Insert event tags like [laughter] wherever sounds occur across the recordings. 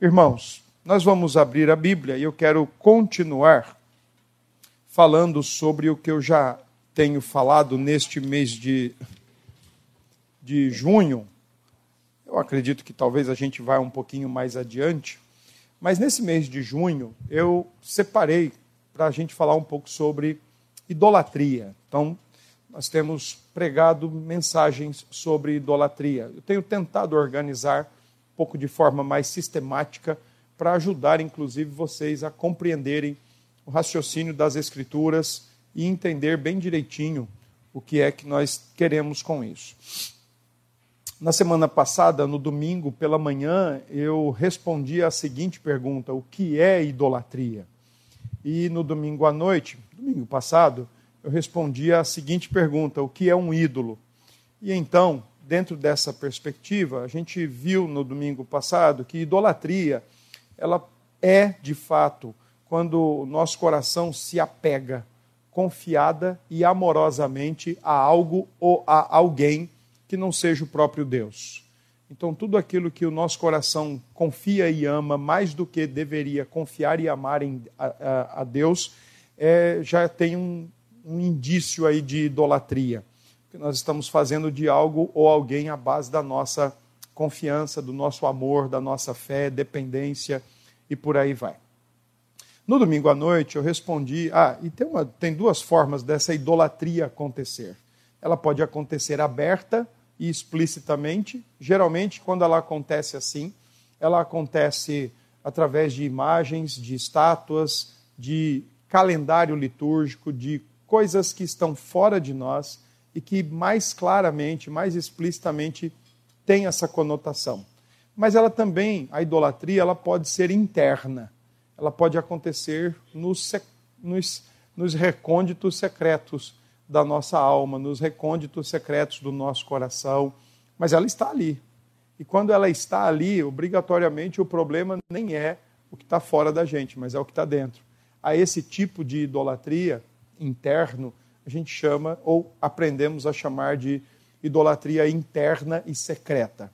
Irmãos, nós vamos abrir a Bíblia e eu quero continuar falando sobre o que eu já tenho falado neste mês de, de junho. Eu acredito que talvez a gente vá um pouquinho mais adiante, mas nesse mês de junho eu separei para a gente falar um pouco sobre idolatria. Então, nós temos pregado mensagens sobre idolatria. Eu tenho tentado organizar pouco de forma mais sistemática para ajudar, inclusive, vocês a compreenderem o raciocínio das Escrituras e entender bem direitinho o que é que nós queremos com isso. Na semana passada, no domingo pela manhã, eu respondi a seguinte pergunta: o que é idolatria? E no domingo à noite, domingo passado, eu respondi a seguinte pergunta: o que é um ídolo? E então, dentro dessa perspectiva, a gente viu no domingo passado que idolatria ela é, de fato, quando o nosso coração se apega confiada e amorosamente a algo ou a alguém que não seja o próprio Deus. Então, tudo aquilo que o nosso coração confia e ama mais do que deveria confiar e amar em, a, a, Deus, é, já tem um, um indício aí de idolatria. Que nós estamos fazendo de algo ou alguém à base da nossa confiança, do nosso amor, da nossa fé, dependência e por aí vai. No domingo à noite eu respondi: ah, e tem, uma, tem duas formas dessa idolatria acontecer. Ela pode acontecer aberta e explicitamente. Geralmente, quando ela acontece assim, ela acontece através de imagens, de estátuas, de calendário litúrgico, de coisas que estão fora de nós e que mais claramente, mais explicitamente tem essa conotação. Mas ela também, a idolatria, ela pode ser interna. Ela pode acontecer nos, nos, nos recônditos secretos da nossa alma, nos recônditos secretos do nosso coração. Mas ela está ali. E quando ela está ali, obrigatoriamente o problema nem é o que está fora da gente, mas é o que está dentro. A esse tipo de idolatria interno, a gente chama, ou aprendemos a chamar de idolatria interna e secreta.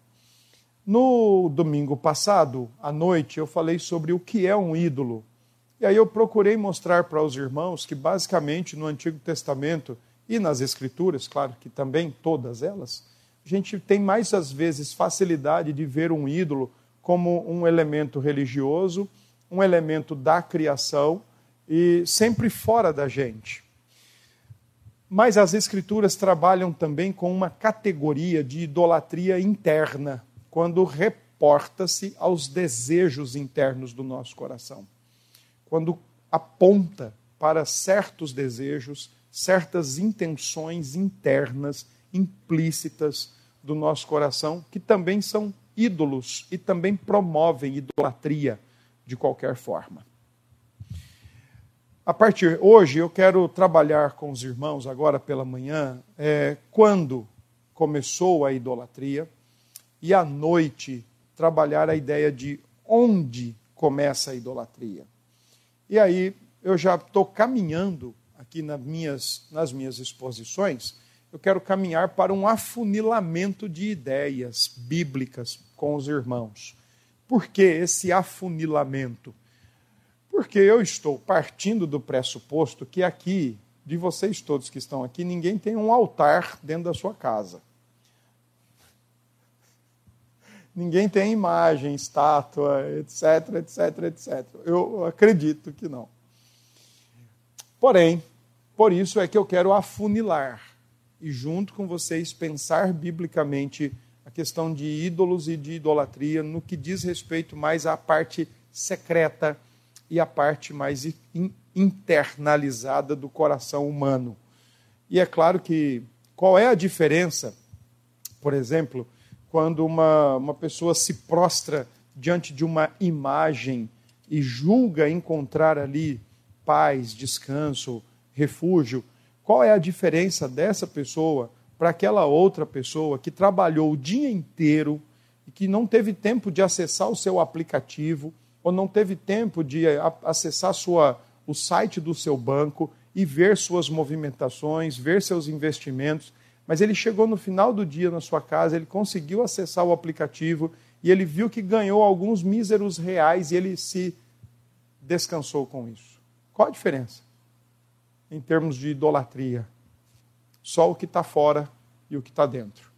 No domingo passado, à noite, eu falei sobre o que é um ídolo. E aí eu procurei mostrar para os irmãos que, basicamente, no Antigo Testamento e nas Escrituras, claro que também todas elas, a gente tem mais às vezes facilidade de ver um ídolo como um elemento religioso, um elemento da criação e sempre fora da gente. Mas as Escrituras trabalham também com uma categoria de idolatria interna, quando reporta-se aos desejos internos do nosso coração. Quando aponta para certos desejos, certas intenções internas, implícitas do nosso coração, que também são ídolos e também promovem idolatria de qualquer forma. A partir hoje eu quero trabalhar com os irmãos agora pela manhã é, quando começou a idolatria e à noite trabalhar a ideia de onde começa a idolatria. E aí eu já estou caminhando aqui nas minhas, nas minhas exposições, eu quero caminhar para um afunilamento de ideias bíblicas com os irmãos. Por que esse afunilamento? Porque eu estou partindo do pressuposto que aqui, de vocês todos que estão aqui, ninguém tem um altar dentro da sua casa. Ninguém tem imagem, estátua, etc, etc, etc. Eu acredito que não. Porém, por isso é que eu quero afunilar e, junto com vocês, pensar biblicamente a questão de ídolos e de idolatria no que diz respeito mais à parte secreta e a parte mais internalizada do coração humano. E é claro que qual é a diferença, por exemplo, quando uma, uma pessoa se prostra diante de uma imagem e julga encontrar ali paz, descanso, refúgio, qual é a diferença dessa pessoa para aquela outra pessoa que trabalhou o dia inteiro e que não teve tempo de acessar o seu aplicativo ou não teve tempo de acessar sua, o site do seu banco e ver suas movimentações, ver seus investimentos, mas ele chegou no final do dia na sua casa, ele conseguiu acessar o aplicativo e ele viu que ganhou alguns míseros reais e ele se descansou com isso. Qual a diferença em termos de idolatria? Só o que está fora e o que está dentro.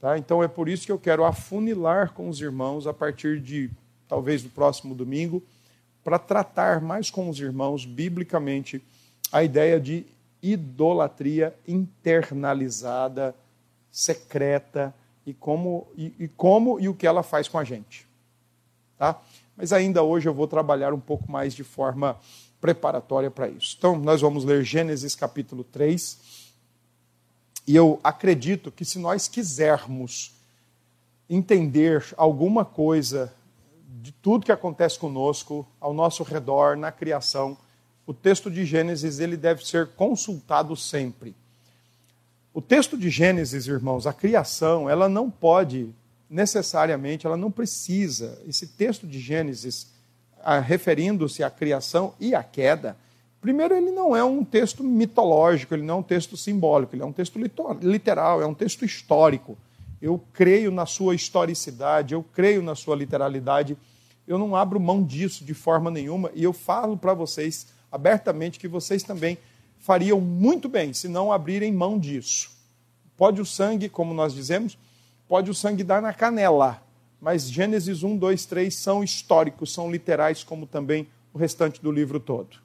Tá? Então é por isso que eu quero afunilar com os irmãos a partir de talvez do próximo domingo, para tratar mais com os irmãos biblicamente a ideia de idolatria internalizada, secreta e como e, e como e o que ela faz com a gente. Tá? Mas ainda hoje eu vou trabalhar um pouco mais de forma preparatória para isso. Então, nós vamos ler Gênesis capítulo 3. E eu acredito que se nós quisermos entender alguma coisa de tudo que acontece conosco, ao nosso redor, na criação, o texto de Gênesis ele deve ser consultado sempre. O texto de Gênesis, irmãos, a criação, ela não pode necessariamente, ela não precisa. Esse texto de Gênesis, referindo-se à criação e à queda, primeiro, ele não é um texto mitológico, ele não é um texto simbólico, ele é um texto literal, é um texto histórico. Eu creio na sua historicidade, eu creio na sua literalidade, eu não abro mão disso de forma nenhuma e eu falo para vocês abertamente que vocês também fariam muito bem se não abrirem mão disso. Pode o sangue, como nós dizemos, pode o sangue dar na canela, mas Gênesis 1, 2, 3 são históricos, são literais, como também o restante do livro todo.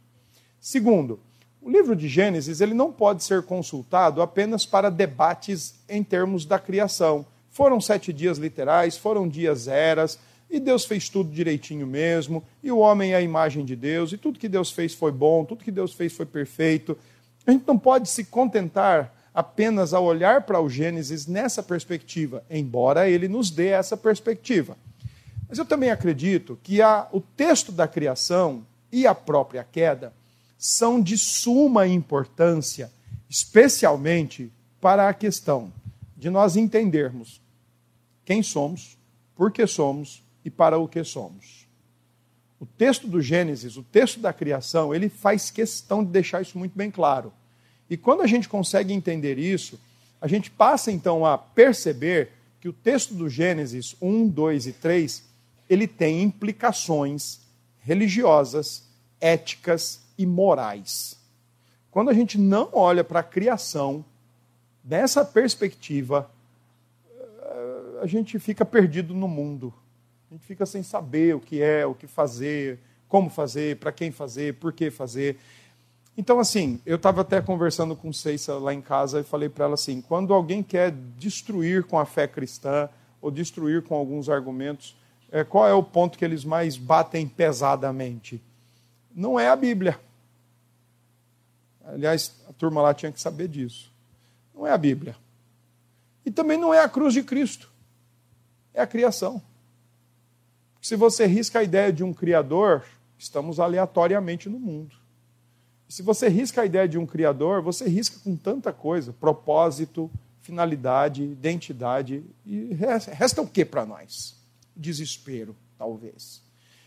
Segundo, o livro de Gênesis ele não pode ser consultado apenas para debates em termos da criação. Foram sete dias literais, foram dias eras, e Deus fez tudo direitinho mesmo, e o homem é a imagem de Deus, e tudo que Deus fez foi bom, tudo que Deus fez foi perfeito. A gente não pode se contentar apenas a olhar para o Gênesis nessa perspectiva, embora ele nos dê essa perspectiva. Mas eu também acredito que a, o texto da criação e a própria queda são de suma importância, especialmente para a questão de nós entendermos quem somos, por que somos e para o que somos. O texto do Gênesis, o texto da criação, ele faz questão de deixar isso muito bem claro. E quando a gente consegue entender isso, a gente passa então a perceber que o texto do Gênesis 1, 2 e 3, ele tem implicações religiosas, éticas e morais. Quando a gente não olha para a criação dessa perspectiva, eh, a gente fica perdido no mundo. A gente fica sem saber o que é, o que fazer, como fazer, para quem fazer, por que fazer. Então, assim, eu estava até conversando com Ceissa lá em casa e falei para ela assim: quando alguém quer destruir com a fé cristã ou destruir com alguns argumentos, é, qual é o ponto que eles mais batem pesadamente? Não é a Bíblia. Aliás, a turma lá tinha que saber disso. Não é a Bíblia. E também não é a cruz de Cristo. É a criação. Se você risca a ideia de um Criador, estamos aleatoriamente no mundo. Se você risca a ideia de um Criador, você risca com tanta coisa: propósito, finalidade, identidade. E resta, o que para nós? Desespero, talvez.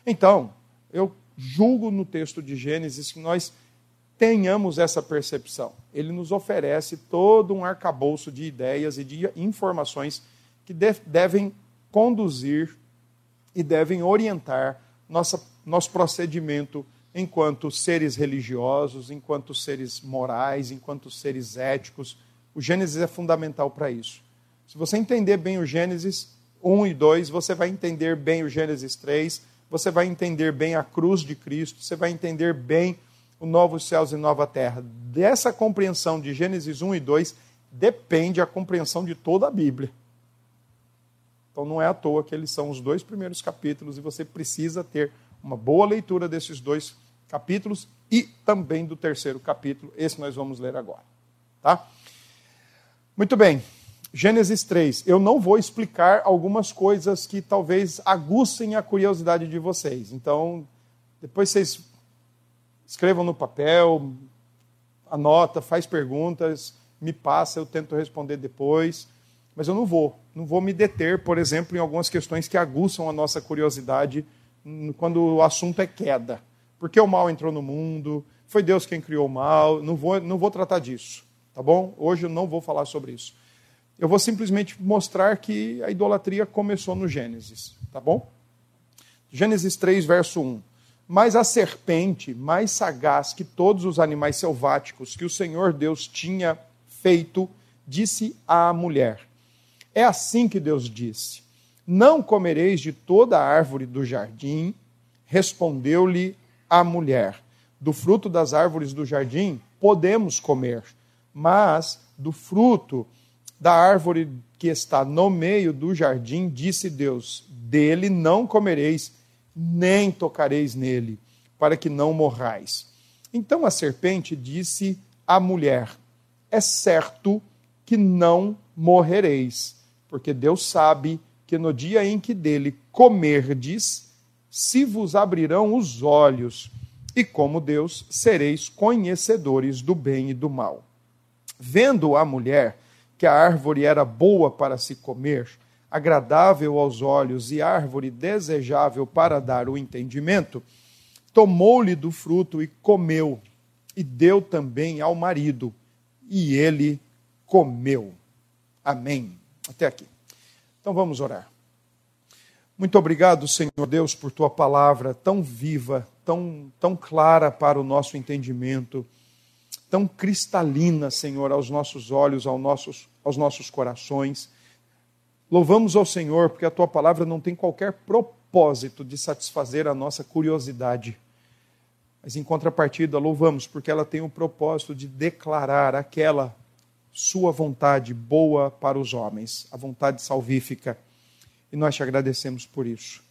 Então, eu julgo no texto de Gênesis que nós tenhamos essa percepção. Ele nos oferece todo um arcabouço de ideias e de informações que devem conduzir e devem orientar nossa, nosso procedimento enquanto seres religiosos, enquanto seres morais, enquanto seres éticos. O Gênesis é fundamental para isso. Se você entender bem o Gênesis 1 e 2, você vai entender bem o Gênesis 3, você vai entender bem a cruz de Cristo, você vai entender bem o novo céus e nova terra. Dessa compreensão de Gênesis 1 e 2 depende a compreensão de toda a Bíblia. Então não é à toa que eles são os dois primeiros capítulos e você precisa ter uma boa leitura desses dois capítulos e também do terceiro capítulo. Esse nós vamos ler agora. Tá? Muito bem. Gênesis 3. Eu não vou explicar algumas coisas que talvez aguçem a curiosidade de vocês. Então, depois vocês escrevam no papel, anota, faz perguntas, me passa, eu tento responder depois. Mas eu não vou, não vou me deter, por exemplo, em algumas questões que aguçam a nossa curiosidade quando o assunto é queda. Porque o mal entrou no mundo, foi Deus quem criou o mal, não vou, não vou tratar disso, tá bom? Hoje eu não vou falar sobre isso. Eu vou simplesmente mostrar que a idolatria começou no Gênesis, tá bom? Gênesis 3, verso 1. Mas a serpente, mais sagaz que todos os animais selváticos que o Senhor Deus tinha feito, disse à mulher: É assim que Deus disse: Não comereis de toda a árvore do jardim. Respondeu-lhe a mulher: Do fruto das árvores do jardim podemos comer, mas do fruto da árvore que está no meio do jardim, disse Deus: Dele não comereis, nem tocareis nele, para que não morrais. Então a serpente disse à mulher: É certo que não morrereis, porque Deus sabe que no dia em que dele comerdes, se vos abrirão os olhos, e como Deus sereis conhecedores do bem e do mal. Vendo a mulher que a árvore era boa para se comer, agradável aos olhos e árvore desejável para dar o entendimento, tomou-lhe do fruto e comeu, e deu também ao marido, e ele comeu. Amém. Até aqui. Então vamos orar. Muito obrigado, Senhor Deus, por tua palavra tão viva, tão, tão clara para o nosso entendimento, tão cristalina, Senhor, aos nossos olhos, aos nossos, aos nossos corações. Louvamos ao Senhor porque a tua palavra não tem qualquer propósito de satisfazer a nossa curiosidade. Mas em contrapartida, louvamos porque ela tem o propósito de declarar aquela sua vontade boa para os homens, a vontade salvífica. E nós te agradecemos por isso.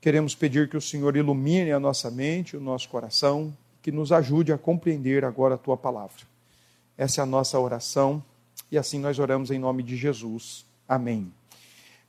Queremos pedir que o Senhor ilumine a nossa mente, o nosso coração, que nos ajude a compreender agora a tua palavra. Essa é a nossa oração e assim nós oramos em nome de Jesus. Amém.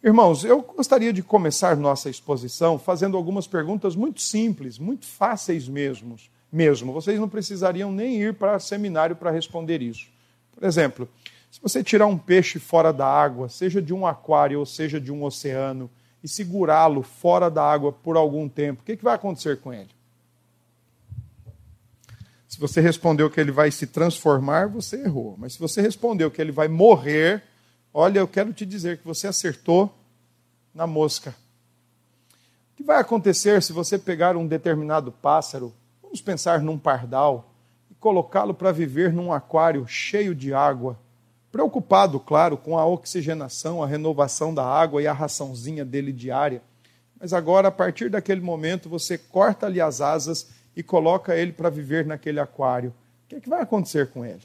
Irmãos, eu gostaria de começar nossa exposição fazendo algumas perguntas muito simples, muito fáceis mesmo. Mesmo, vocês não precisariam nem ir para seminário para responder isso. Por exemplo, se você tirar um peixe fora da água, seja de um aquário ou seja de um oceano, e segurá-lo fora da água por algum tempo, o que, que vai acontecer com ele? Se você respondeu que ele vai se transformar, você errou. Mas se você respondeu que ele vai morrer, olha, eu quero te dizer que você acertou na mosca. O que vai acontecer se você pegar um determinado pássaro, vamos pensar num pardal, colocá-lo para viver num aquário cheio de água, preocupado, claro, com a oxigenação, a renovação da água e a raçãozinha dele diária. Mas agora, a partir daquele momento, você corta ali as asas e coloca ele para viver naquele aquário. O que, é que vai acontecer com ele?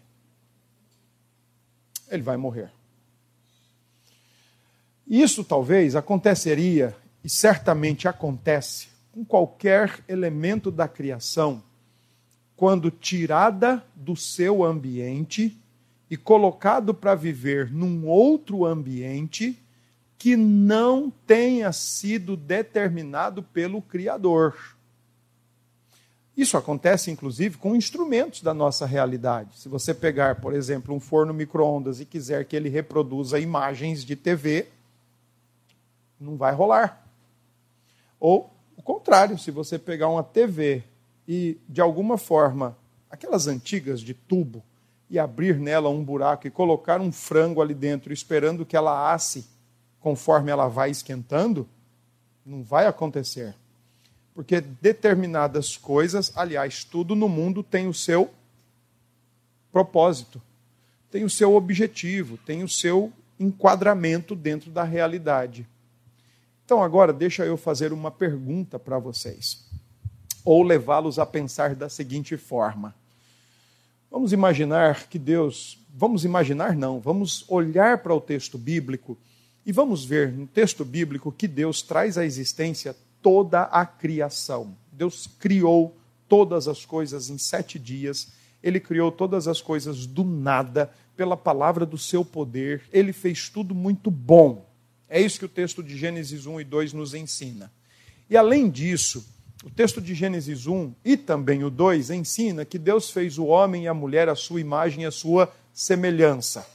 Ele vai morrer. Isso talvez aconteceria, e certamente acontece, com qualquer elemento da criação quando tirada do seu ambiente e colocado para viver num outro ambiente que não tenha sido determinado pelo Criador. Isso acontece, inclusive, com instrumentos da nossa realidade. Se você pegar, por exemplo, um forno micro-ondas e quiser que ele reproduza imagens de TV, não vai rolar. Ou o contrário, se você pegar uma TV e, de alguma forma, aquelas antigas de tubo, e abrir nela um buraco e colocar um frango ali dentro, esperando que ela asse conforme ela vai esquentando, não vai acontecer. Porque determinadas coisas, aliás, tudo no mundo tem o seu propósito, tem o seu objetivo, tem o seu enquadramento dentro da realidade. Então, agora, deixa eu fazer uma pergunta para vocês ou levá-los a pensar da seguinte forma: vamos imaginar que Deus, vamos imaginar não, vamos olhar para o texto bíblico e vamos ver no texto bíblico que Deus traz à existência toda a criação. Deus criou todas as coisas em sete dias, ele criou todas as coisas do nada, pela palavra do seu poder, ele fez tudo muito bom. É isso que o texto de Gênesis 1 e 2 nos ensina. E além disso, o texto de Gênesis 1 e também o 2 ensina que Deus fez o homem e a mulher à sua imagem e à sua semelhança.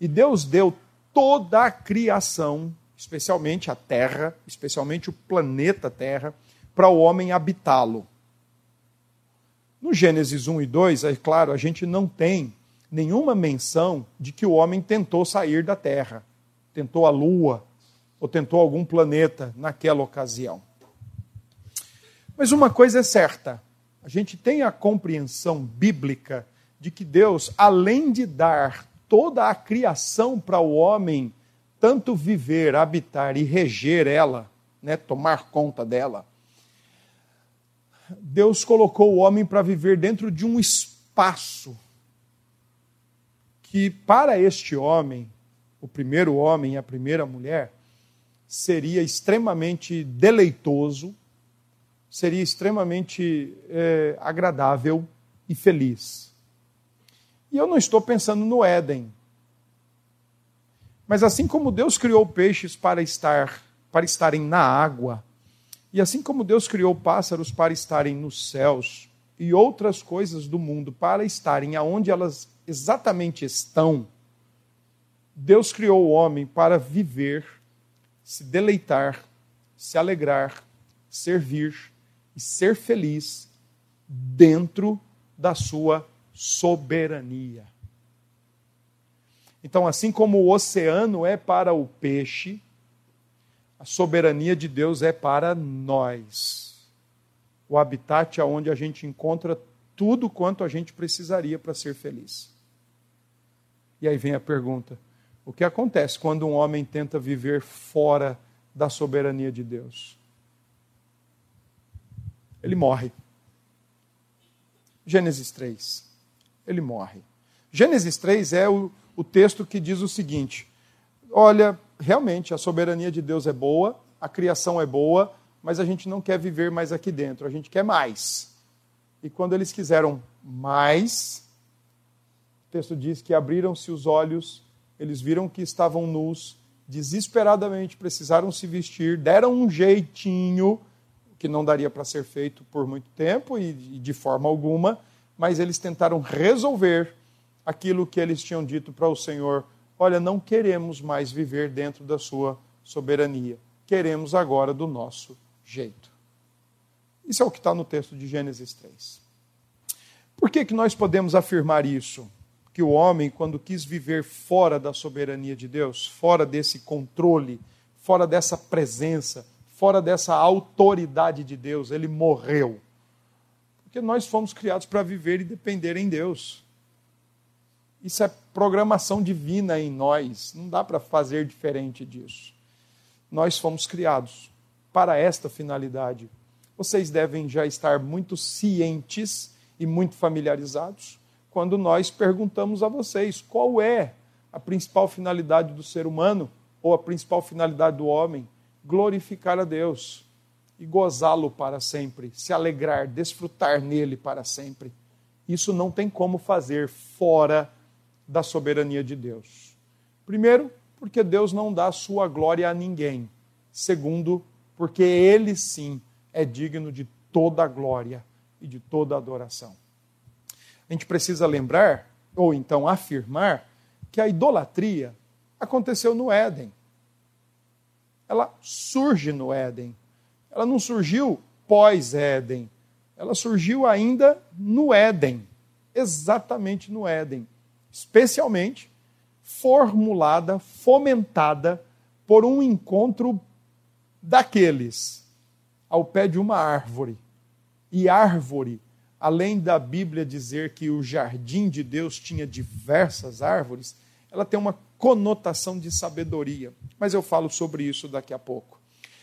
E Deus deu toda a criação, especialmente a terra, especialmente o planeta Terra, para o homem habitá-lo. No Gênesis 1 e 2, é claro, a gente não tem nenhuma menção de que o homem tentou sair da terra, tentou a lua ou tentou algum planeta naquela ocasião. Mas uma coisa é certa: a gente tem a compreensão bíblica de que Deus, além de dar toda a criação para o homem, tanto viver, habitar e reger ela, né, tomar conta dela, Deus colocou o homem para viver dentro de um espaço que, para este homem, o primeiro homem e a primeira mulher, seria extremamente deleitoso, seria extremamente é, agradável e feliz. E eu não estou pensando no Éden. Mas assim como Deus criou peixes para estar para estarem na água, e assim como Deus criou pássaros para estarem nos céus e outras coisas do mundo para estarem aonde elas exatamente estão, Deus criou o homem para viver, se deleitar, se alegrar, servir e ser feliz dentro da sua soberania. Então, assim como o oceano é para o peixe, a soberania de Deus é para nós. O habitat aonde a gente encontra tudo quanto a gente precisaria para ser feliz. E aí vem a pergunta: o que acontece quando um homem tenta viver fora da soberania de Deus? Ele morre. Gênesis 3 ele morre. Gênesis 3 é o, o texto que diz o seguinte: olha, realmente a soberania de Deus é boa, a criação é boa, mas a gente não quer viver mais aqui dentro, a gente quer mais. E quando eles quiseram mais, o texto diz que abriram-se os olhos, eles viram que estavam nus, desesperadamente precisaram se vestir, deram um jeitinho, que não daria para ser feito por muito tempo e de forma alguma, mas eles tentaram resolver aquilo que eles tinham dito para o Senhor: olha, não queremos mais viver dentro da sua soberania, queremos agora do nosso jeito. Isso é o que está no texto de Gênesis 3. Por que, que nós podemos afirmar isso? Que o homem, quando quis viver fora da soberania de Deus, fora desse controle, fora dessa presença, fora dessa autoridade de Deus, ele morreu. Porque nós fomos criados para viver e depender em Deus. Isso é programação divina em nós, não dá para fazer diferente disso. Nós fomos criados para esta finalidade. Vocês devem já estar muito cientes e muito familiarizados quando nós perguntamos a vocês qual é a principal finalidade do ser humano ou a principal finalidade do homem: glorificar a Deus e gozá-lo para sempre, se alegrar, desfrutar nele para sempre. Isso não tem como fazer fora da soberania de Deus. Primeiro, porque Deus não dá sua glória a ninguém. Segundo, porque ele sim é digno de toda a glória e de toda a adoração. A gente precisa lembrar, ou então afirmar, que a idolatria aconteceu no Éden. Ela surge no Éden ela não surgiu pós-Éden. Ela surgiu ainda no Éden, exatamente no Éden. Especialmente formulada, fomentada por um encontro daqueles ao pé de uma árvore. E árvore, além da Bíblia dizer que o jardim de Deus tinha diversas árvores, ela tem uma conotação de sabedoria. Mas eu falo sobre isso daqui a pouco.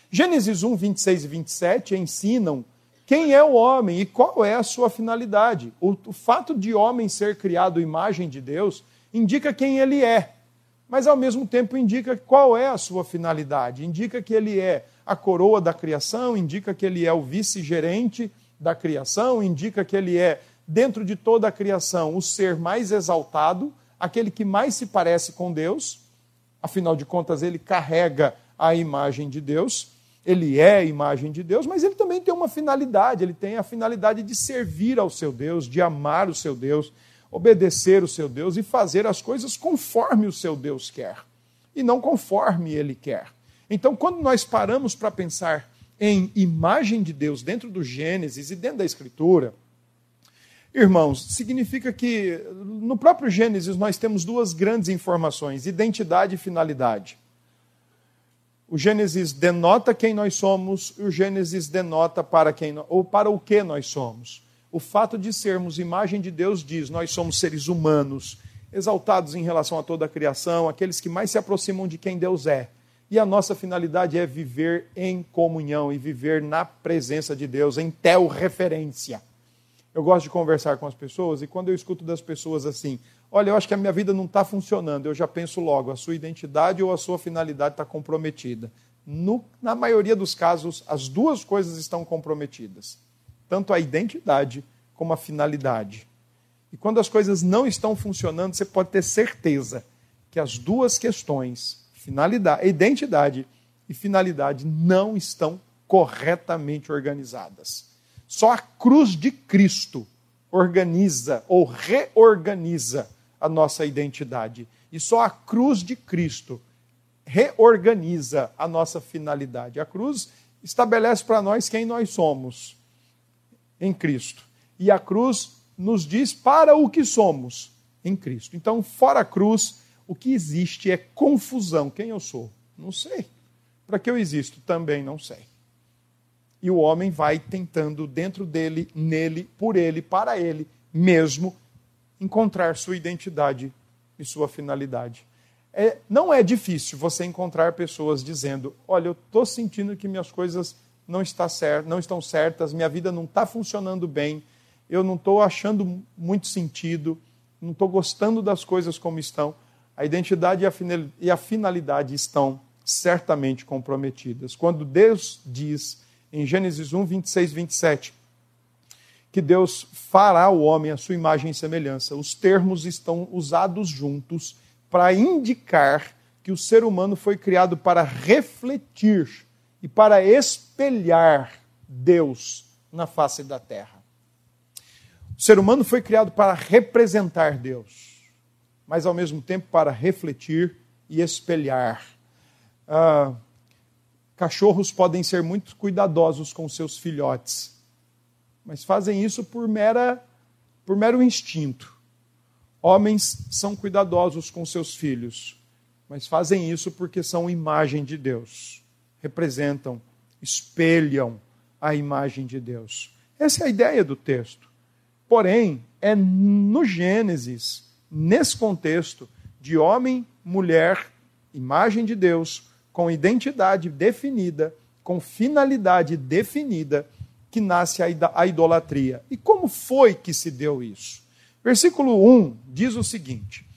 Gênesis 1, 26 e 27 ensinam quem é o homem e qual é a sua finalidade. O, o fato de homem ser criado imagem de Deus indica quem ele é, mas ao mesmo tempo indica qual é a sua finalidade. Indica que ele é a coroa da criação, indica que ele é o vice-gerente da criação, indica que ele é, dentro de toda a criação, o ser mais exaltado, aquele que mais se parece com Deus. Afinal de contas, ele carrega a imagem de Deus ele é a imagem de Deus, mas ele também tem uma finalidade, ele tem a finalidade de servir ao seu Deus, de amar o seu Deus, obedecer o seu Deus e fazer as coisas conforme o seu Deus quer, e não conforme ele quer. Então, quando nós paramos para pensar em imagem de Deus dentro do Gênesis e dentro da Escritura, Irmãos, significa que no próprio Gênesis nós temos duas grandes informações: identidade e finalidade. O Gênesis denota quem nós somos, e o Gênesis denota para quem ou para o que nós somos. O fato de sermos imagem de Deus diz: nós somos seres humanos, exaltados em relação a toda a criação, aqueles que mais se aproximam de quem Deus é. E a nossa finalidade é viver em comunhão e viver na presença de Deus, em tel-referência. Eu gosto de conversar com as pessoas e quando eu escuto das pessoas assim, olha, eu acho que a minha vida não está funcionando, eu já penso logo, a sua identidade ou a sua finalidade está comprometida. No, na maioria dos casos, as duas coisas estão comprometidas, tanto a identidade como a finalidade. E quando as coisas não estão funcionando, você pode ter certeza que as duas questões, finalidade, identidade e finalidade, não estão corretamente organizadas. Só a cruz de Cristo organiza ou reorganiza a nossa identidade. E só a cruz de Cristo reorganiza a nossa finalidade. A cruz estabelece para nós quem nós somos em Cristo. E a cruz nos diz para o que somos em Cristo. Então, fora a cruz, o que existe é confusão. Quem eu sou? Não sei. Para que eu existo? Também não sei e o homem vai tentando dentro dele, nele, por ele, para ele mesmo, encontrar sua identidade e sua finalidade. É, não é difícil você encontrar pessoas dizendo: Olha, eu estou sentindo que minhas coisas não, está certo, não estão certas, minha vida não está funcionando bem, eu não estou achando muito sentido, não estou gostando das coisas como estão. A identidade e a finalidade estão certamente comprometidas. Quando Deus diz em Gênesis 1, 26, 27, que Deus fará o homem à sua imagem e semelhança. Os termos estão usados juntos para indicar que o ser humano foi criado para refletir e para espelhar Deus na face da terra. O ser humano foi criado para representar Deus, mas ao mesmo tempo para refletir e espelhar. Ah, Cachorros podem ser muito cuidadosos com seus filhotes, mas fazem isso por, mera, por mero instinto. Homens são cuidadosos com seus filhos, mas fazem isso porque são imagem de Deus. Representam, espelham a imagem de Deus. Essa é a ideia do texto. Porém, é no Gênesis, nesse contexto de homem, mulher, imagem de Deus, com identidade definida, com finalidade definida, que nasce a idolatria. E como foi que se deu isso? Versículo 1 diz o seguinte: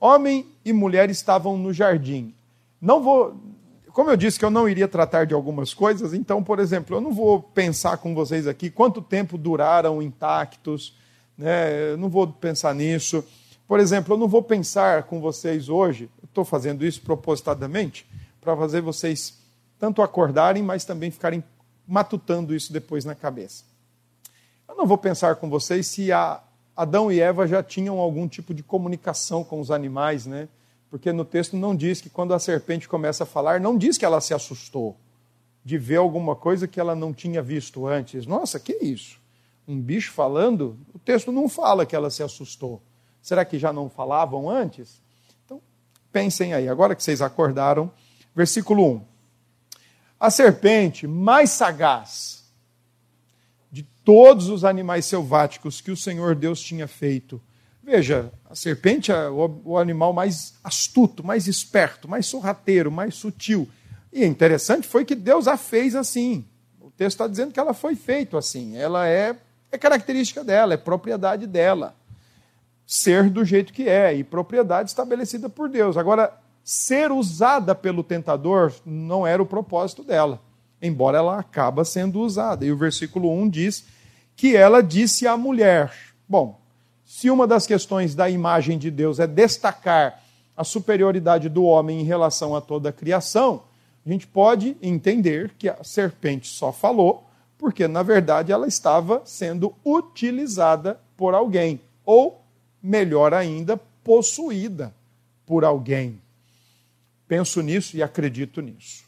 Homem e mulher estavam no jardim. Não vou, como eu disse que eu não iria tratar de algumas coisas, então, por exemplo, eu não vou pensar com vocês aqui quanto tempo duraram intactos, né? Eu não vou pensar nisso. Por exemplo, eu não vou pensar com vocês hoje, estou fazendo isso propositadamente, para fazer vocês tanto acordarem, mas também ficarem matutando isso depois na cabeça. Eu não vou pensar com vocês se Adão e Eva já tinham algum tipo de comunicação com os animais, né? Porque no texto não diz que quando a serpente começa a falar, não diz que ela se assustou de ver alguma coisa que ela não tinha visto antes. Nossa, que isso? Um bicho falando? O texto não fala que ela se assustou. Será que já não falavam antes? Então, pensem aí. Agora que vocês acordaram, Versículo 1. A serpente mais sagaz de todos os animais selváticos que o Senhor Deus tinha feito. Veja, a serpente é o animal mais astuto, mais esperto, mais sorrateiro, mais sutil. E interessante foi que Deus a fez assim. O texto está dizendo que ela foi feita assim. Ela é, é característica dela, é propriedade dela. Ser do jeito que é, e propriedade estabelecida por Deus. Agora, ser usada pelo tentador não era o propósito dela, embora ela acaba sendo usada. E o versículo 1 diz que ela disse à mulher: Bom, se uma das questões da imagem de Deus é destacar a superioridade do homem em relação a toda a criação, a gente pode entender que a serpente só falou porque, na verdade, ela estava sendo utilizada por alguém, ou, melhor ainda, possuída por alguém. Penso nisso e acredito nisso.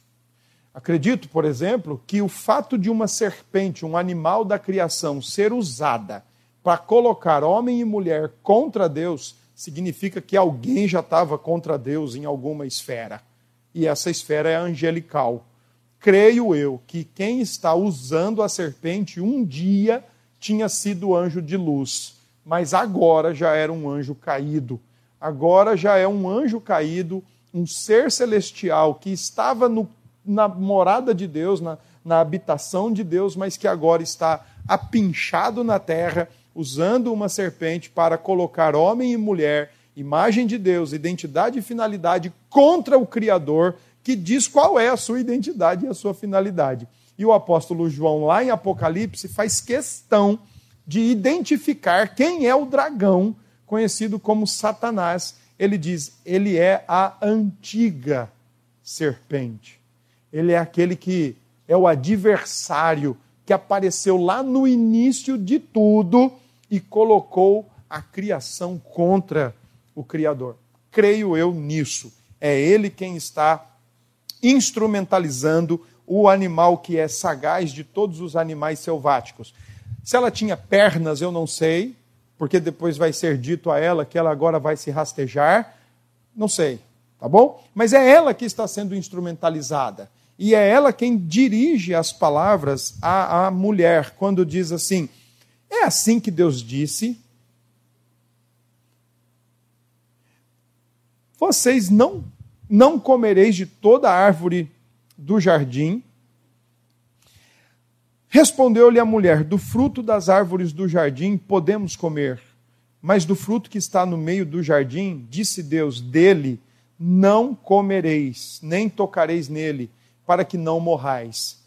Acredito, por exemplo, que o fato de uma serpente, um animal da criação, ser usada para colocar homem e mulher contra Deus, significa que alguém já estava contra Deus em alguma esfera. E essa esfera é angelical. Creio eu que quem está usando a serpente um dia tinha sido anjo de luz, mas agora já era um anjo caído. Agora já é um anjo caído, um ser celestial que estava no, na morada de Deus, na, na habitação de Deus, mas que agora está apinchado na terra, usando uma serpente para colocar homem e mulher, imagem de Deus, identidade e finalidade, contra o Criador, que diz qual é a sua identidade e a sua finalidade. E o apóstolo João, lá em Apocalipse, faz questão de identificar quem é o dragão, conhecido como Satanás. Ele diz: ele é a antiga serpente. Ele é aquele que é o adversário que apareceu lá no início de tudo e colocou a criação contra o Criador. Creio eu nisso. É ele quem está instrumentalizando o animal que é sagaz de todos os animais selváticos. Se ela tinha pernas, eu não sei, porque depois vai ser dito a ela que ela agora vai se rastejar. Não sei, tá bom? Mas é ela que está sendo instrumentalizada. E é ela quem dirige as palavras à, à mulher, quando diz assim: É assim que Deus disse. Vocês não, não comereis de toda árvore do jardim. Respondeu-lhe a mulher: Do fruto das árvores do jardim podemos comer, mas do fruto que está no meio do jardim, disse Deus: Dele não comereis, nem tocareis nele, para que não morrais.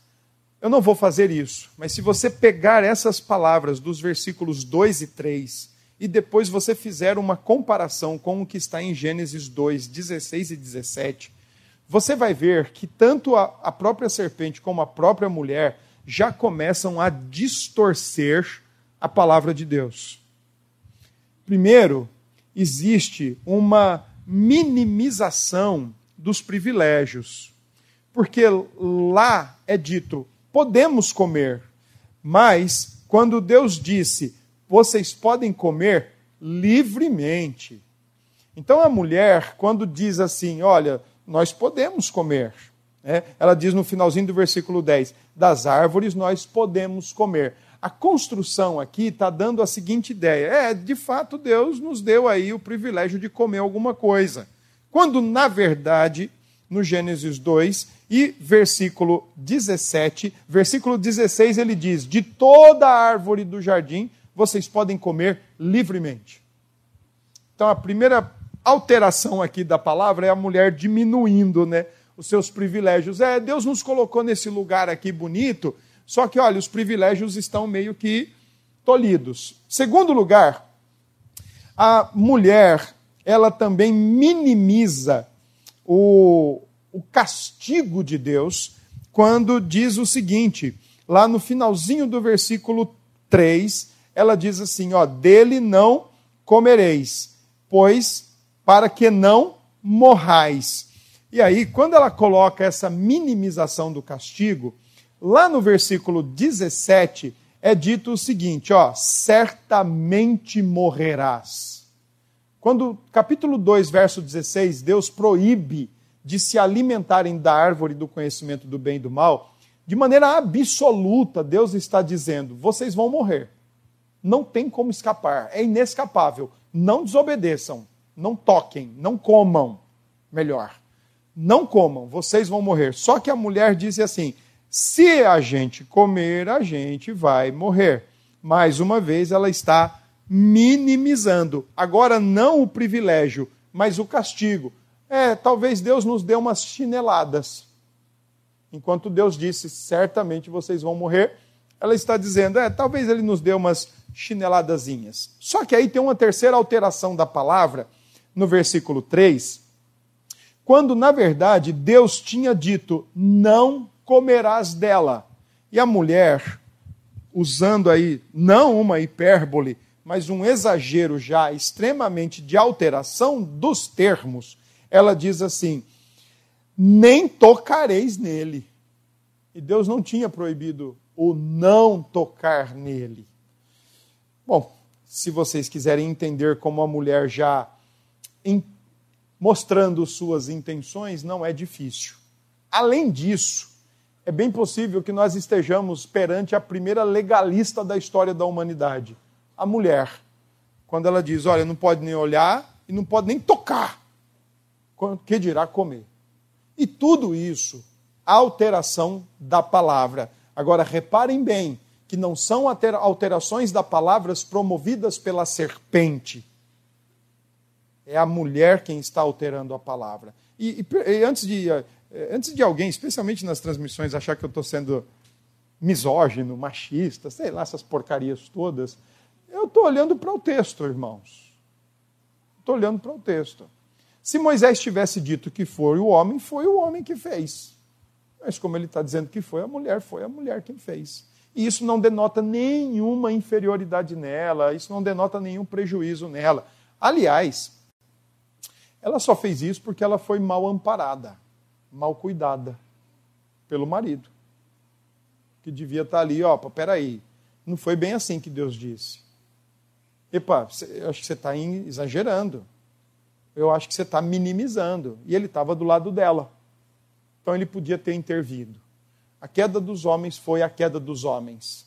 Eu não vou fazer isso, mas se você pegar essas palavras dos versículos 2 e 3 e depois você fizer uma comparação com o que está em Gênesis 2, 16 e 17, você vai ver que tanto a, própria serpente como a própria mulher já começam a distorcer a palavra de Deus. Primeiro, existe uma minimização dos privilégios, porque lá é dito: podemos comer, mas quando Deus disse, vocês podem comer livremente. Então a mulher, quando diz assim, olha, nós podemos comer. É, ela diz no finalzinho do versículo 10: das árvores nós podemos comer. A construção aqui está dando a seguinte ideia: é, de fato, Deus nos deu aí o privilégio de comer alguma coisa. Quando, na verdade, no Gênesis 2 e versículo 17, versículo 16, ele diz: De toda árvore do jardim vocês podem comer livremente. Então, a primeira alteração aqui da palavra é a mulher diminuindo né, os seus privilégios. É, Deus nos colocou nesse lugar aqui bonito, só que, olha, os privilégios estão meio que tolhidos. Segundo lugar, a mulher, ela também minimiza o, o castigo de Deus quando diz o seguinte, lá no finalzinho do versículo 3, ela diz assim: ó, dele não comereis, pois para que não morrais. E aí, quando ela coloca essa minimização do castigo, lá no versículo 17 é dito o seguinte, ó, certamente morrerás. Quando capítulo 2, verso 16, Deus proíbe de se alimentarem da árvore do conhecimento do bem e do mal, de maneira absoluta, Deus está dizendo: vocês vão morrer. Não tem como escapar, é inescapável. Não desobedeçam não toquem, não comam, melhor. Não comam, vocês vão morrer. Só que a mulher disse assim: se a gente comer, a gente vai morrer. Mais uma vez, ela está minimizando. Agora, não o privilégio, mas o castigo. É, talvez Deus nos dê umas chineladas. Enquanto Deus disse, certamente vocês vão morrer, ela está dizendo, é, talvez ele nos dê umas chineladazinhas. Só que aí tem uma terceira alteração da palavra, no versículo 3, quando na verdade Deus tinha dito: Não comerás dela. E a mulher, usando aí não uma hipérbole, mas um exagero já extremamente de alteração dos termos, ela diz assim: Nem tocareis nele. E Deus não tinha proibido o não tocar nele. Bom, se vocês quiserem entender como a mulher já mostrando suas intenções, não é difícil. Além disso, é bem possível que nós estejamos perante a primeira legalista da história da humanidade, a mulher. Quando ela diz: Olha, não pode nem olhar e não pode nem tocar, que dirá comer. E tudo isso, alteração da palavra. Agora, reparem bem que não são alterações da palavras promovidas pela serpente. É a mulher quem está alterando a palavra. E, e, e antes de é, antes de alguém, especialmente nas transmissões, achar que eu estou sendo misógino, machista, sei lá, essas porcarias todas, eu estou olhando para o texto, irmãos. Estou olhando para o texto. Se Moisés tivesse dito que foi o homem, foi o homem que fez. Mas como ele está dizendo que foi a mulher, foi a mulher quem fez. E isso não denota nenhuma inferioridade nela, isso não denota nenhum prejuízo nela. Aliás, ela só fez isso porque ela foi mal amparada mal cuidada pelo marido. Que devia estar ali, ó, peraí, não foi bem assim que Deus disse. Epa, eu acho que você está exagerando. Eu acho que você está minimizando. E ele estava do lado dela. Então ele podia ter intervido. A queda dos homens foi a queda dos homens.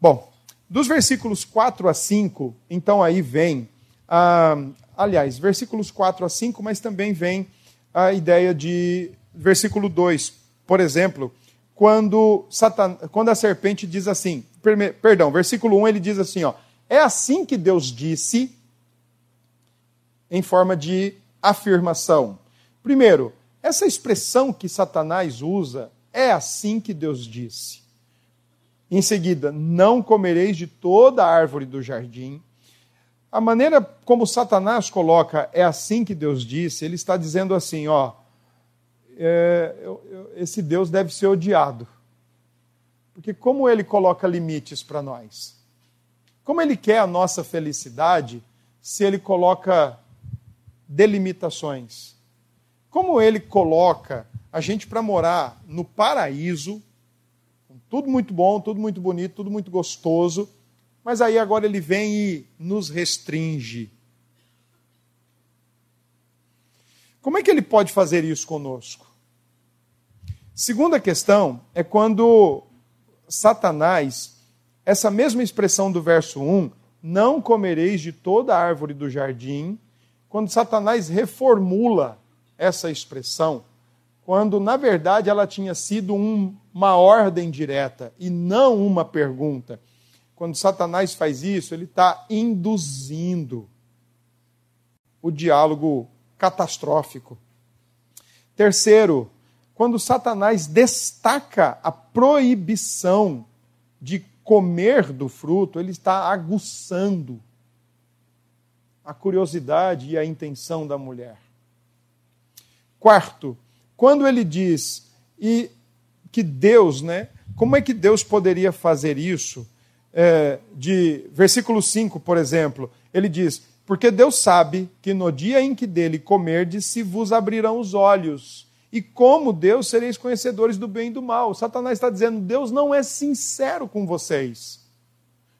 Bom, dos versículos 4 a 5, então aí vem, ah, aliás, versículos 4 a 5, mas também vem a ideia de versículo 2, por exemplo, quando, Satan, quando a serpente diz assim, perdão, versículo 1 ele diz assim, ó, é assim que Deus disse, em forma de afirmação. Primeiro, essa expressão que Satanás usa é assim que Deus disse. Em seguida, não comereis de toda a árvore do jardim. A maneira como Satanás coloca é assim que Deus disse, ele está dizendo assim: ó, é, eu, eu, esse Deus deve ser odiado. Porque como ele coloca limites para nós? Como ele quer a nossa felicidade se ele coloca delimitações? Como ele coloca a gente para morar no paraíso, tudo muito bom, tudo muito bonito, tudo muito gostoso, mas aí agora ele vem e nos restringe. Como é que ele pode fazer isso conosco? Segunda questão é quando Satanás, essa mesma expressão do verso 1, não comereis de toda a árvore do jardim, quando Satanás reformula essa expressão, quando na verdade ela tinha sido um, uma ordem direta e não uma pergunta. Quando Satanás faz isso, ele está induzindo o diálogo catastrófico. Terceiro, quando Satanás destaca a proibição de comer do fruto, ele está aguçando a curiosidade e a intenção da mulher. Quarto, quando ele diz e que Deus, né? Como é que Deus poderia fazer isso? É, de versículo 5, por exemplo, ele diz: Porque Deus sabe que no dia em que dele comerdes, se vos abrirão os olhos. E como Deus sereis conhecedores do bem e do mal. Satanás está dizendo: Deus não é sincero com vocês.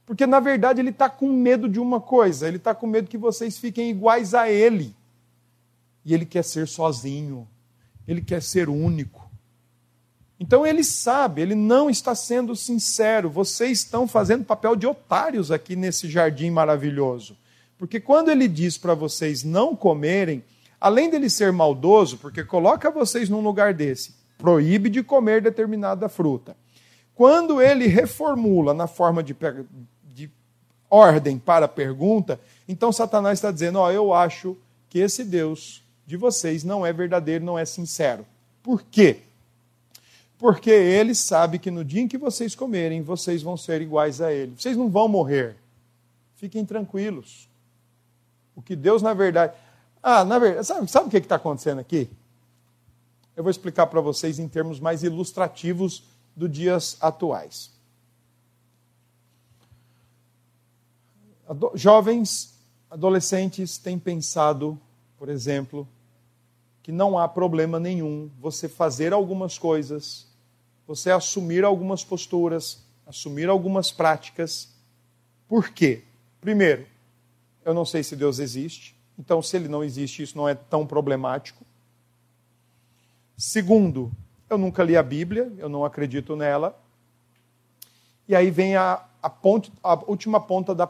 Porque, na verdade, ele está com medo de uma coisa: ele está com medo que vocês fiquem iguais a ele. E ele quer ser sozinho, ele quer ser único. Então ele sabe, ele não está sendo sincero. Vocês estão fazendo papel de otários aqui nesse jardim maravilhoso. Porque quando ele diz para vocês não comerem, além dele ser maldoso, porque coloca vocês num lugar desse, proíbe de comer determinada fruta. Quando ele reformula na forma de, de ordem para pergunta, então Satanás está dizendo: Ó, oh, eu acho que esse Deus de vocês não é verdadeiro, não é sincero. Por quê? Porque ele sabe que no dia em que vocês comerem, vocês vão ser iguais a ele. Vocês não vão morrer. Fiquem tranquilos. O que Deus, na verdade. Ah, na verdade, sabe, sabe o que está acontecendo aqui? Eu vou explicar para vocês em termos mais ilustrativos dos dias atuais. Jovens, adolescentes têm pensado, por exemplo, que não há problema nenhum você fazer algumas coisas você assumir algumas posturas, assumir algumas práticas Por quê? Primeiro, eu não sei se Deus existe, então se ele não existe, isso não é tão problemático. Segundo, eu nunca li a Bíblia, eu não acredito nela. E aí vem a, a, ponte, a última ponta da,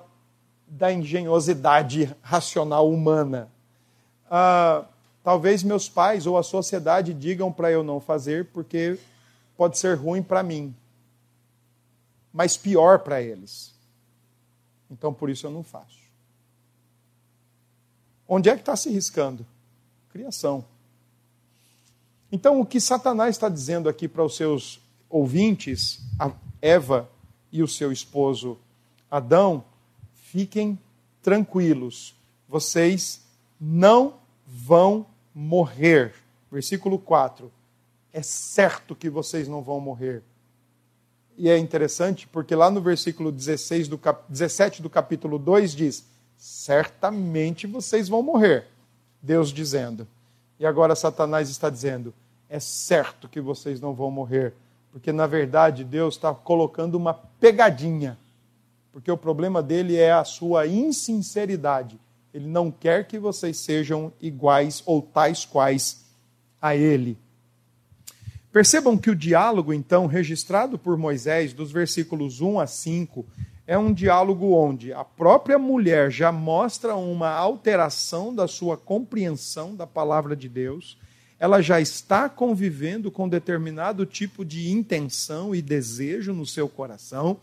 da engenhosidade racional humana. Ah, talvez meus pais ou a sociedade digam para eu não fazer porque pode ser ruim para mim, mas pior para eles. Então por isso eu não faço. Onde é que está se riscando? Criação. Então o que Satanás está dizendo aqui para os seus ouvintes, Eva e o seu esposo Adão, fiquem tranquilos, vocês não vão morrer. Versículo 4. É certo que vocês não vão morrer. E é interessante porque lá no versículo 16 do cap... 17 do capítulo 2 diz: Certamente vocês vão morrer. Deus dizendo. E agora Satanás está dizendo: É certo que vocês não vão morrer. Porque na verdade Deus está colocando uma pegadinha. Porque o problema dele é a sua insinceridade. Ele não quer que vocês sejam iguais ou tais quais a ele. Percebam que o diálogo, então, registrado por Moisés, dos versículos 1 a 5, é um diálogo onde a própria mulher já mostra uma alteração da sua compreensão da palavra de Deus, ela já está convivendo com determinado tipo de intenção e desejo no seu coração,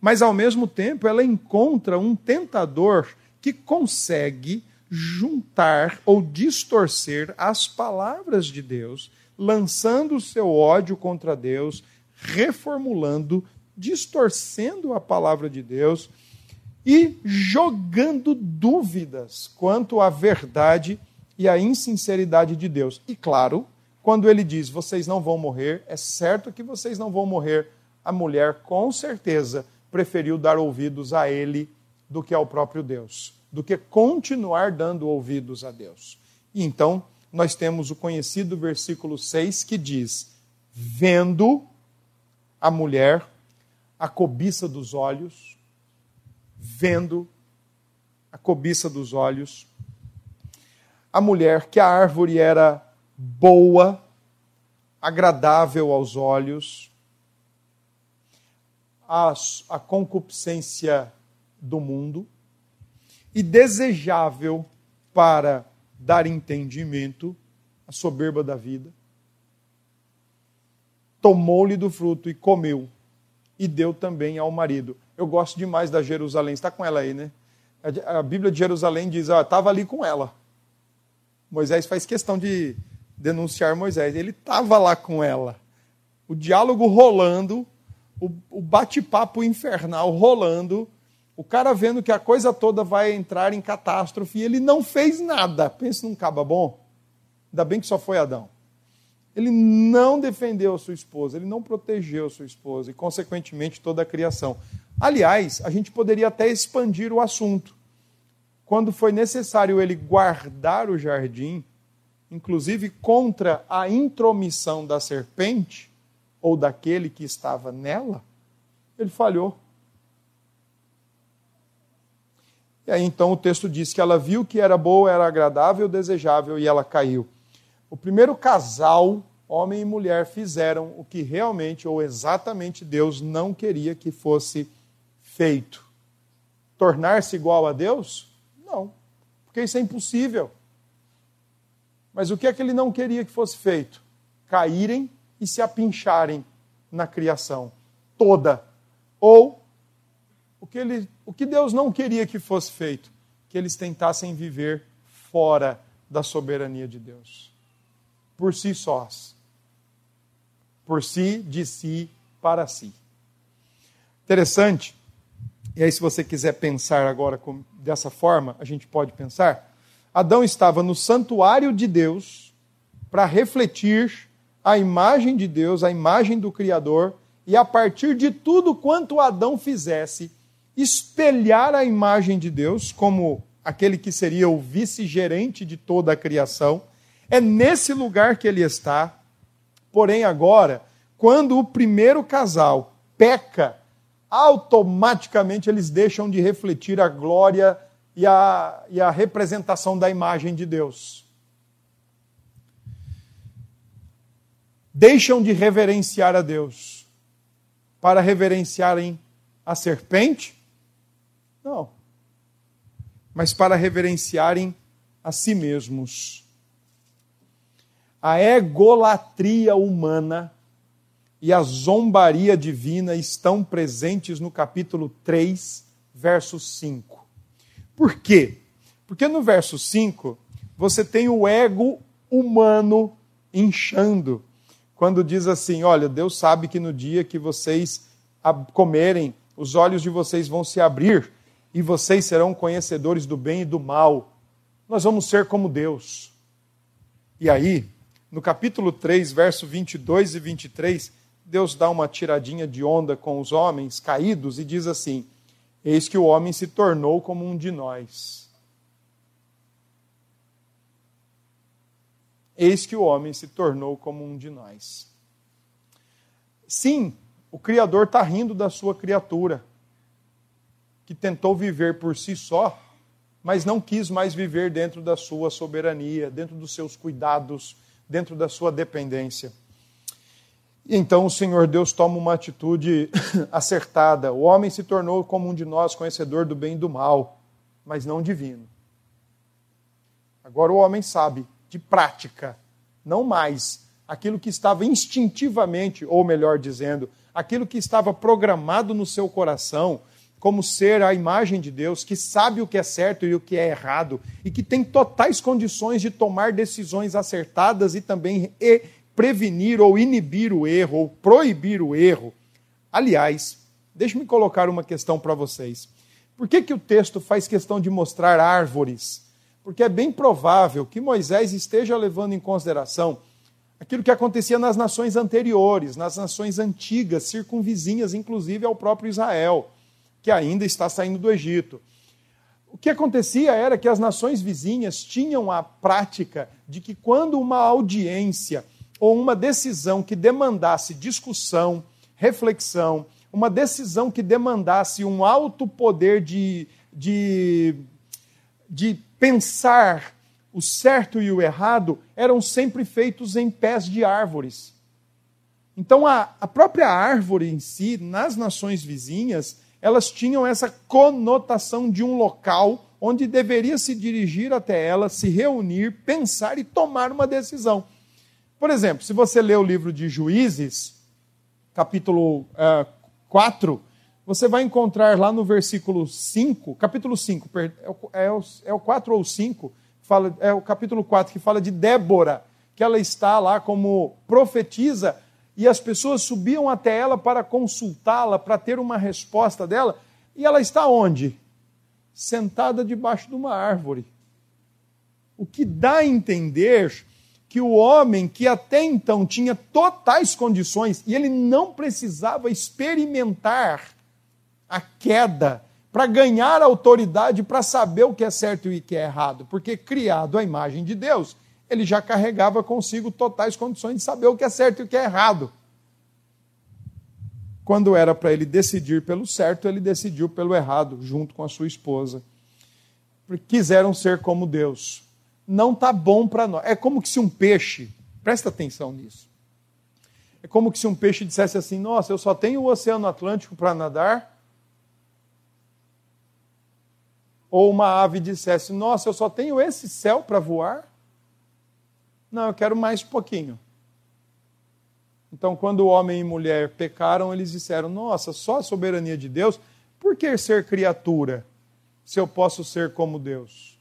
mas ao mesmo tempo ela encontra um tentador que consegue juntar ou distorcer as palavras de Deus lançando o seu ódio contra Deus, reformulando, distorcendo a palavra de Deus e jogando dúvidas quanto à verdade e à insinceridade de Deus. E claro, quando ele diz: "Vocês não vão morrer", é certo que vocês não vão morrer. A mulher com certeza preferiu dar ouvidos a ele do que ao próprio Deus, do que continuar dando ouvidos a Deus. E então nós temos o conhecido versículo 6 que diz: Vendo a mulher a cobiça dos olhos, vendo a cobiça dos olhos, a mulher que a árvore era boa, agradável aos olhos, a, a concupiscência do mundo e desejável para dar entendimento à soberba da vida. Tomou-lhe do fruto e comeu, e deu também ao marido. Eu gosto demais da Jerusalém, está com ela aí, né? A Bíblia de Jerusalém diz: estava ali com ela. Moisés faz questão de denunciar Moisés. Ele estava lá com ela. O diálogo rolando, o bate-papo infernal rolando, o cara vendo que a coisa toda vai entrar em catástrofe e ele não fez nada. Pensa num caba bom. Ainda bem que só foi Adão. Ele não defendeu a sua esposa, ele não protegeu a sua esposa e, consequentemente, toda a criação. Aliás, a gente poderia até expandir o assunto. Quando foi necessário ele guardar o jardim, inclusive contra a intromissão da serpente ou daquele que estava nela, ele falhou. E aí então o texto diz que ela viu que era boa, era agradável, desejável e ela caiu. O primeiro casal, homem e mulher, fizeram o que realmente ou exatamente Deus não queria que fosse feito. Tornar-se igual a Deus? Não, porque isso é impossível. Mas o que é que ele não queria que fosse feito? Caírem e se apincharem na criação toda. Ou o que, ele, o que Deus não queria que fosse feito? Que eles tentassem viver fora da soberania de Deus. Por si sós. Por si, de si, para si. Interessante. E aí, se você quiser pensar agora dessa forma, a gente pode pensar. Adão estava no santuário de Deus para refletir a imagem de Deus, a imagem do Criador, e a partir de tudo quanto Adão fizesse, espelhar a imagem de Deus como aquele que seria o vice-gerente de toda a criação. É nesse lugar que ele está. Porém, agora, quando o primeiro casal peca, automaticamente eles deixam de refletir a glória e a, e a representação da imagem de Deus. Deixam de reverenciar a Deus para reverenciarem a serpente? Não. Mas para reverenciarem a si mesmos. A egolatria humana e a zombaria divina estão presentes no capítulo 3, verso 5. Por quê? Porque no verso 5 você tem o ego humano inchando. Quando diz assim: Olha, Deus sabe que no dia que vocês comerem, os olhos de vocês vão se abrir e vocês serão conhecedores do bem e do mal. Nós vamos ser como Deus. E aí, no capítulo 3, verso 22 e 23, Deus dá uma tiradinha de onda com os homens caídos e diz assim: Eis que o homem se tornou como um de nós. Eis que o homem se tornou como um de nós. Sim, o Criador está rindo da sua criatura, que tentou viver por si só, mas não quis mais viver dentro da sua soberania, dentro dos seus cuidados, dentro da sua dependência. Então o Senhor Deus toma uma atitude [coughs] acertada. O homem se tornou como um de nós, conhecedor do bem e do mal, mas não divino. Agora o homem sabe, de prática, não mais aquilo que estava instintivamente, ou melhor dizendo, aquilo que estava programado no seu coração, como ser a imagem de Deus, que sabe o que é certo e o que é errado, e que tem totais condições de tomar decisões acertadas e também prevenir ou inibir o erro, ou proibir o erro. Aliás, deixe-me colocar uma questão para vocês. Por que, que o texto faz questão de mostrar árvores? Porque é bem provável que Moisés esteja levando em consideração aquilo que acontecia nas nações anteriores, nas nações antigas, circunvizinhas, inclusive ao próprio Israel, que ainda está saindo do Egito. O que acontecia era que as nações vizinhas tinham a prática de que quando uma audiência ou uma decisão que demandasse discussão, reflexão, uma decisão que demandasse um alto poder de, de, de pensar o certo e o errado, eram sempre feitos em pés de árvores. Então, a, a própria árvore em si, nas nações vizinhas, elas tinham essa conotação de um local onde deveria se dirigir até ela, se reunir, pensar e tomar uma decisão. Por exemplo, se você ler o livro de Juízes, capítulo uh, é, 4, você vai encontrar lá no versículo 5, capítulo 5, é o, é o 4 é ou 5, fala, é o capítulo 4 que fala de Débora, que ela está lá como profetisa e as pessoas subiam até ela para consultá-la, para ter uma resposta dela, e ela está onde? Sentada debaixo de uma árvore. O que dá a entender que o homem que até então tinha totais condições e ele não precisava experimentar a queda para ganhar autoridade para saber o que é certo e o que é errado, porque criado à imagem de Deus, ele já carregava consigo totais condições de saber o que é certo e o que é errado. Quando era para ele decidir pelo certo, ele decidiu pelo errado, junto com a sua esposa. Quiseram ser como Deus não está bom para nós. É como que se um peixe, presta atenção nisso. É como que se um peixe dissesse assim: Nossa, eu só tenho o Oceano Atlântico para nadar. Ou uma ave dissesse: Nossa, eu só tenho esse céu para voar. Não, eu quero mais um pouquinho. Então, quando o homem e mulher pecaram, eles disseram: Nossa, só a soberania de Deus, por que ser criatura se eu posso ser como Deus?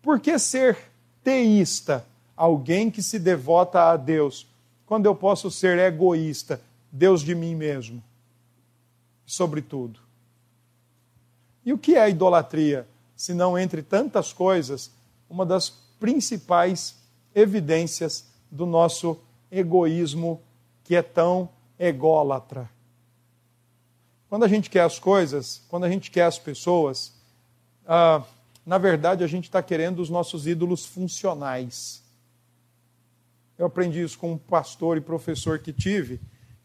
Por que ser teísta? Alguém que se devota a Deus, quando eu posso ser egoísta, Deus de mim mesmo, sobretudo. E o que é idolatria? Se não, entre tantas coisas, uma das principais evidências do nosso egoísmo que é tão ególatra. Quando a gente quer as coisas, quando a gente quer as pessoas, ah, na verdade, a gente está querendo os nossos ídolos funcionais. Eu aprendi isso com um pastor e professor que tive.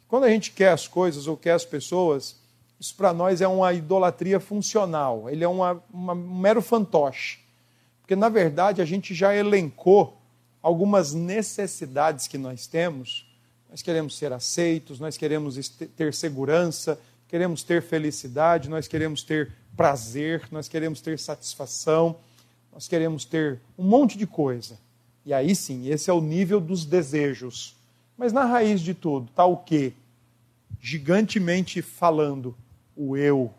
Quando a gente quer as coisas ou quer as pessoas, isso para nós é uma idolatria funcional, ele é uma, uma, um mero fantoche. Porque, na verdade, a gente já elencou algumas necessidades que nós temos. Nós queremos ser aceitos, nós queremos ter segurança, queremos ter felicidade, nós queremos ter prazer, nós queremos ter satisfação, nós queremos ter um monte de coisa. E aí sim, esse é o nível dos desejos. Mas na raiz de tudo está o quê? Gigantemente falando, o eu.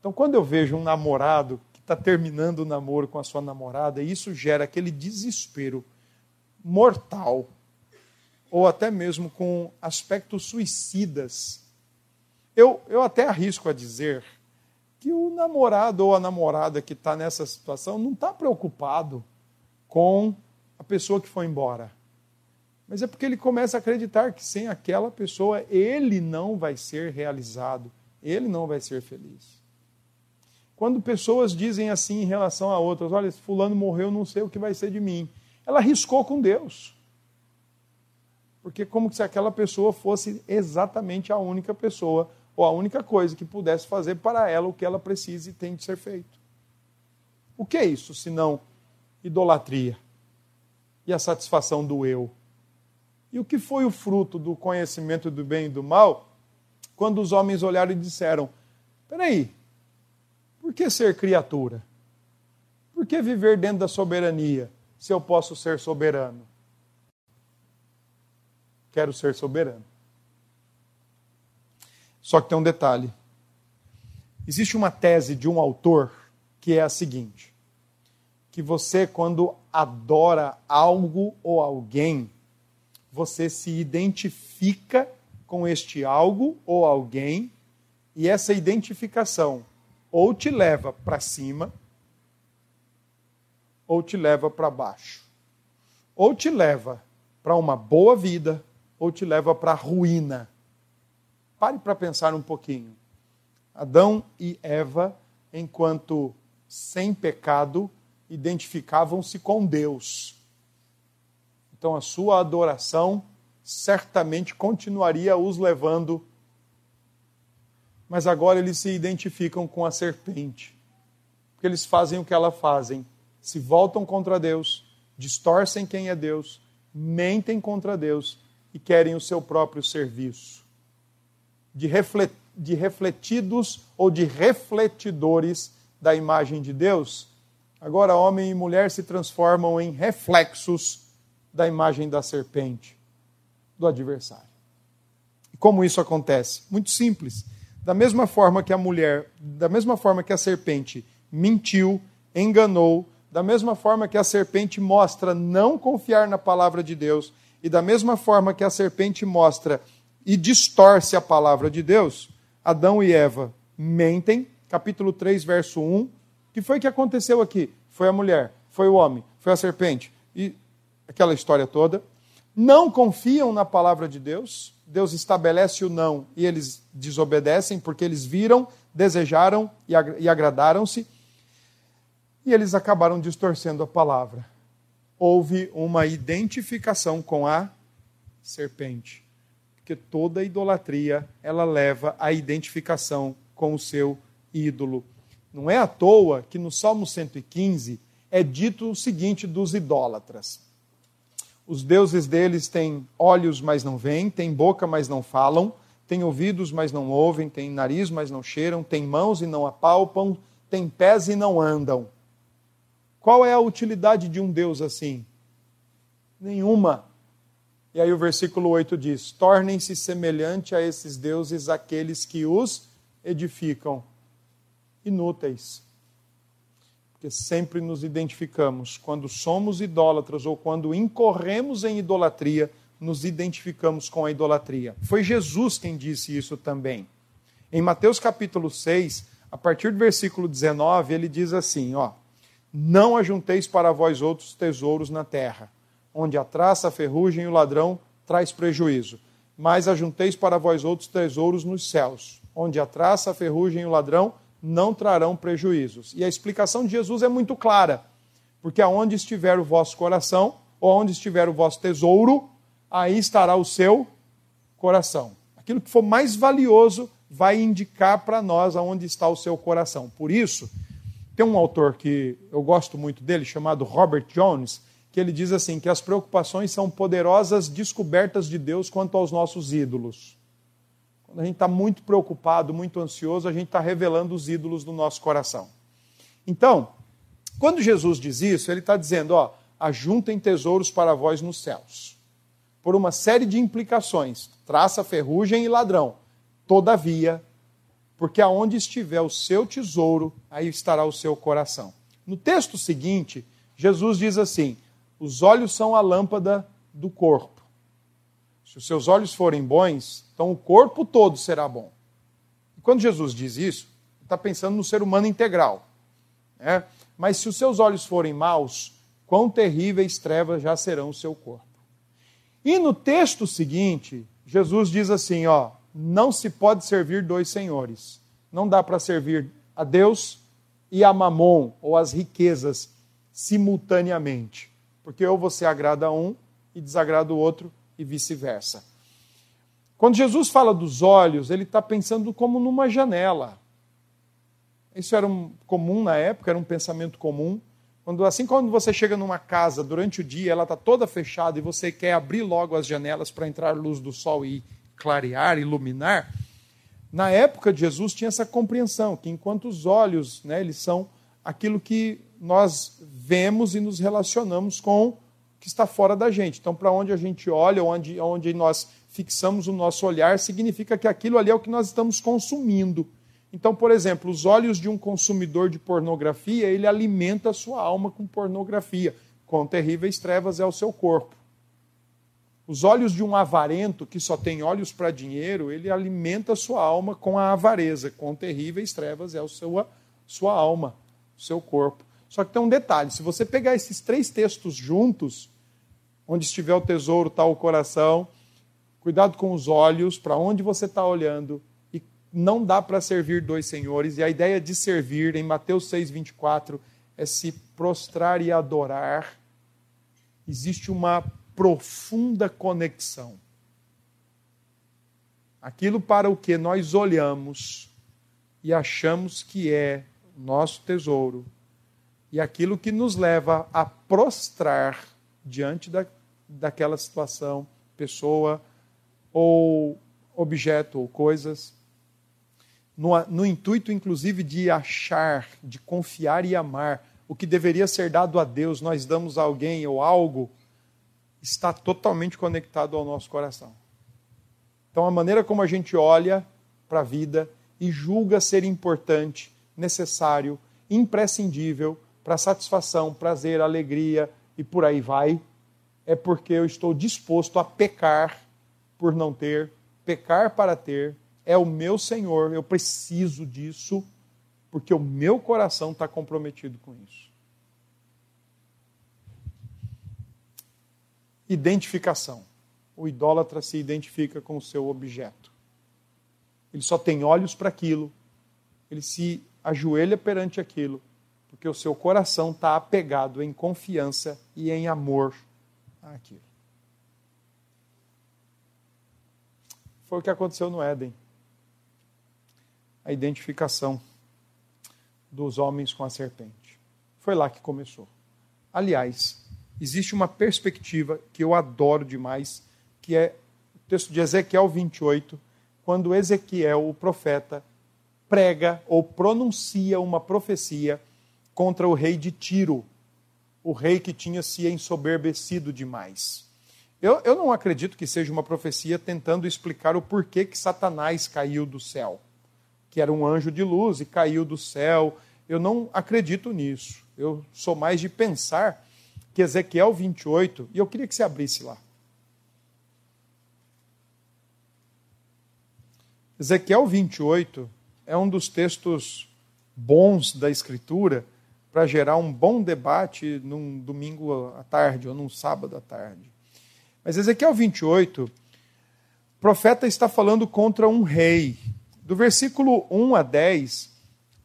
Então, quando eu vejo um namorado está terminando o namoro com a sua namorada, isso gera aquele desespero mortal, ou até mesmo com aspectos suicidas. Eu, eu até arrisco a dizer que o namorado ou a namorada que está nessa situação não está preocupado com a pessoa que foi embora. Mas é porque ele começa a acreditar que sem aquela pessoa ele não vai ser realizado, ele não vai ser feliz. Quando pessoas dizem assim em relação a outras, olha, fulano morreu, não sei o que vai ser de mim. Ela riscou com Deus. Porque como se aquela pessoa fosse exatamente a única pessoa ou a única coisa que pudesse fazer para ela o que ela precisa e tem de ser feito. O que é isso, senão idolatria e a satisfação do eu? E o que foi o fruto do conhecimento do bem e do mal quando os homens olharam e disseram: peraí, por que ser criatura? Por que viver dentro da soberania se eu posso ser soberano? Quero ser soberano. Só que tem um detalhe. Existe uma tese de um autor que é a seguinte: que você, quando adora algo ou alguém, você se identifica com este algo ou alguém, e essa identificação ou te leva para cima, ou te leva para baixo. Ou te leva para uma boa vida, ou te leva para a ruína. Pare para pensar um pouquinho. Adão e Eva, enquanto sem pecado, identificavam-se com Deus. Então a sua adoração certamente continuaria os levando, mas agora eles se identificam com a serpente, porque eles fazem o que ela fazem, se voltam contra Deus, distorcem quem é Deus, mentem contra Deus e querem o seu próprio serviço. De, de refletidos ou de refletidores da imagem de Deus, agora homem e mulher se transformam em reflexos da imagem da serpente, do adversário. E como isso acontece? Muito simples. Da mesma forma que a mulher, da mesma forma que a serpente mentiu, enganou, da mesma forma que a serpente mostra não confiar na palavra de Deus, e da mesma forma que a serpente mostra e distorce a palavra de Deus, Adão e Eva mentem, capítulo 3, verso 1. O que foi que aconteceu aqui? Foi a mulher, foi o homem, foi a serpente. E aquela história toda, não confiam na palavra de Deus, Deus estabelece o não e eles desobedecem porque eles viram, desejaram e agradaram-se, e eles acabaram distorcendo a palavra. Houve uma identificação com a serpente, porque toda idolatria ela leva à identificação com o seu ídolo. Não é à toa que no Salmo 115 é dito o seguinte dos idólatras: os deuses deles têm olhos, mas não veem, têm boca, mas não falam, têm ouvidos, mas não ouvem, têm nariz, mas não cheiram, têm mãos e não apalpam, têm pés e não andam. Qual é a utilidade de um Deus assim? Nenhuma. E aí o versículo 8 diz: Tornem-se semelhante a esses deuses aqueles que os edificam. Inúteis porque sempre nos identificamos. Quando somos idólatras ou quando incorremos em idolatria, nos identificamos com a idolatria. Foi Jesus quem disse isso também. Em Mateus capítulo 6, a partir do versículo 19, ele diz assim: ó, Não ajunteis para vós outros tesouros na terra, onde a traça, a ferrugem e o ladrão traz prejuízo, mas ajunteis para vós outros tesouros nos céus, onde a traça, a ferrugem e o ladrão não trarão prejuízos. E a explicação de Jesus é muito clara, porque aonde estiver o vosso coração, ou onde estiver o vosso tesouro, aí estará o seu coração. Aquilo que for mais valioso vai indicar para nós aonde está o seu coração. Por isso, tem um autor que eu gosto muito dele, chamado Robert Jones, que ele diz assim: que as preocupações são poderosas descobertas de Deus quanto aos nossos ídolos. Quando a gente está muito preocupado, muito ansioso, a gente está revelando os ídolos do nosso coração. Então, quando Jesus diz isso, ele está dizendo: ó, ajuntem tesouros para vós nos céus. Por uma série de implicações, traça, ferrugem e ladrão. Todavia, porque aonde estiver o seu tesouro, aí estará o seu coração. No texto seguinte, Jesus diz assim: os olhos são a lâmpada do corpo. Se os seus olhos forem bons, então o corpo todo será bom. E quando Jesus diz isso, está pensando no ser humano integral. Né? Mas se os seus olhos forem maus, quão terríveis trevas já serão o seu corpo. E no texto seguinte, Jesus diz assim: ó, não se pode servir dois senhores. Não dá para servir a Deus e a Mamon, ou as riquezas, simultaneamente. Porque ou você agrada um e desagrada o outro, e vice-versa. Quando Jesus fala dos olhos, ele está pensando como numa janela. Isso era um, comum na época, era um pensamento comum. Quando, assim quando você chega numa casa durante o dia, ela está toda fechada e você quer abrir logo as janelas para entrar luz do sol e clarear, iluminar. Na época de Jesus tinha essa compreensão que enquanto os olhos, né, eles são aquilo que nós vemos e nos relacionamos com que está fora da gente. Então, para onde a gente olha, onde, onde nós fixamos o nosso olhar, significa que aquilo ali é o que nós estamos consumindo. Então, por exemplo, os olhos de um consumidor de pornografia, ele alimenta a sua alma com pornografia. Quão terríveis trevas é o seu corpo. Os olhos de um avarento que só tem olhos para dinheiro, ele alimenta a sua alma com a avareza. Quão terríveis trevas é a sua, sua alma, o seu corpo. Só que tem um detalhe: se você pegar esses três textos juntos, Onde estiver o tesouro está o coração. Cuidado com os olhos, para onde você está olhando. E não dá para servir dois senhores. E a ideia de servir, em Mateus 6, 24, é se prostrar e adorar. Existe uma profunda conexão. Aquilo para o que nós olhamos e achamos que é nosso tesouro, e aquilo que nos leva a prostrar diante da, daquela situação, pessoa ou objeto ou coisas, no, no intuito inclusive de achar, de confiar e amar o que deveria ser dado a Deus, nós damos a alguém ou algo, está totalmente conectado ao nosso coração. Então, a maneira como a gente olha para a vida e julga ser importante, necessário, imprescindível para satisfação, prazer, alegria, e por aí vai, é porque eu estou disposto a pecar por não ter, pecar para ter, é o meu Senhor, eu preciso disso, porque o meu coração está comprometido com isso. Identificação. O idólatra se identifica com o seu objeto. Ele só tem olhos para aquilo, ele se ajoelha perante aquilo, porque o seu coração está apegado em confiança e em amor àquilo. Foi o que aconteceu no Éden. A identificação dos homens com a serpente. Foi lá que começou. Aliás, existe uma perspectiva que eu adoro demais, que é o texto de Ezequiel 28, quando Ezequiel, o profeta, prega ou pronuncia uma profecia contra o rei de Tiro, o rei que tinha se ensoberbecido demais. Eu, eu não acredito que seja uma profecia tentando explicar o porquê que Satanás caiu do céu, que era um anjo de luz e caiu do céu. Eu não acredito nisso. Eu sou mais de pensar que Ezequiel 28, e eu queria que você abrisse lá. Ezequiel 28 é um dos textos bons da Escritura para gerar um bom debate num domingo à tarde ou num sábado à tarde. Mas Ezequiel 28, o profeta está falando contra um rei. Do versículo 1 a 10,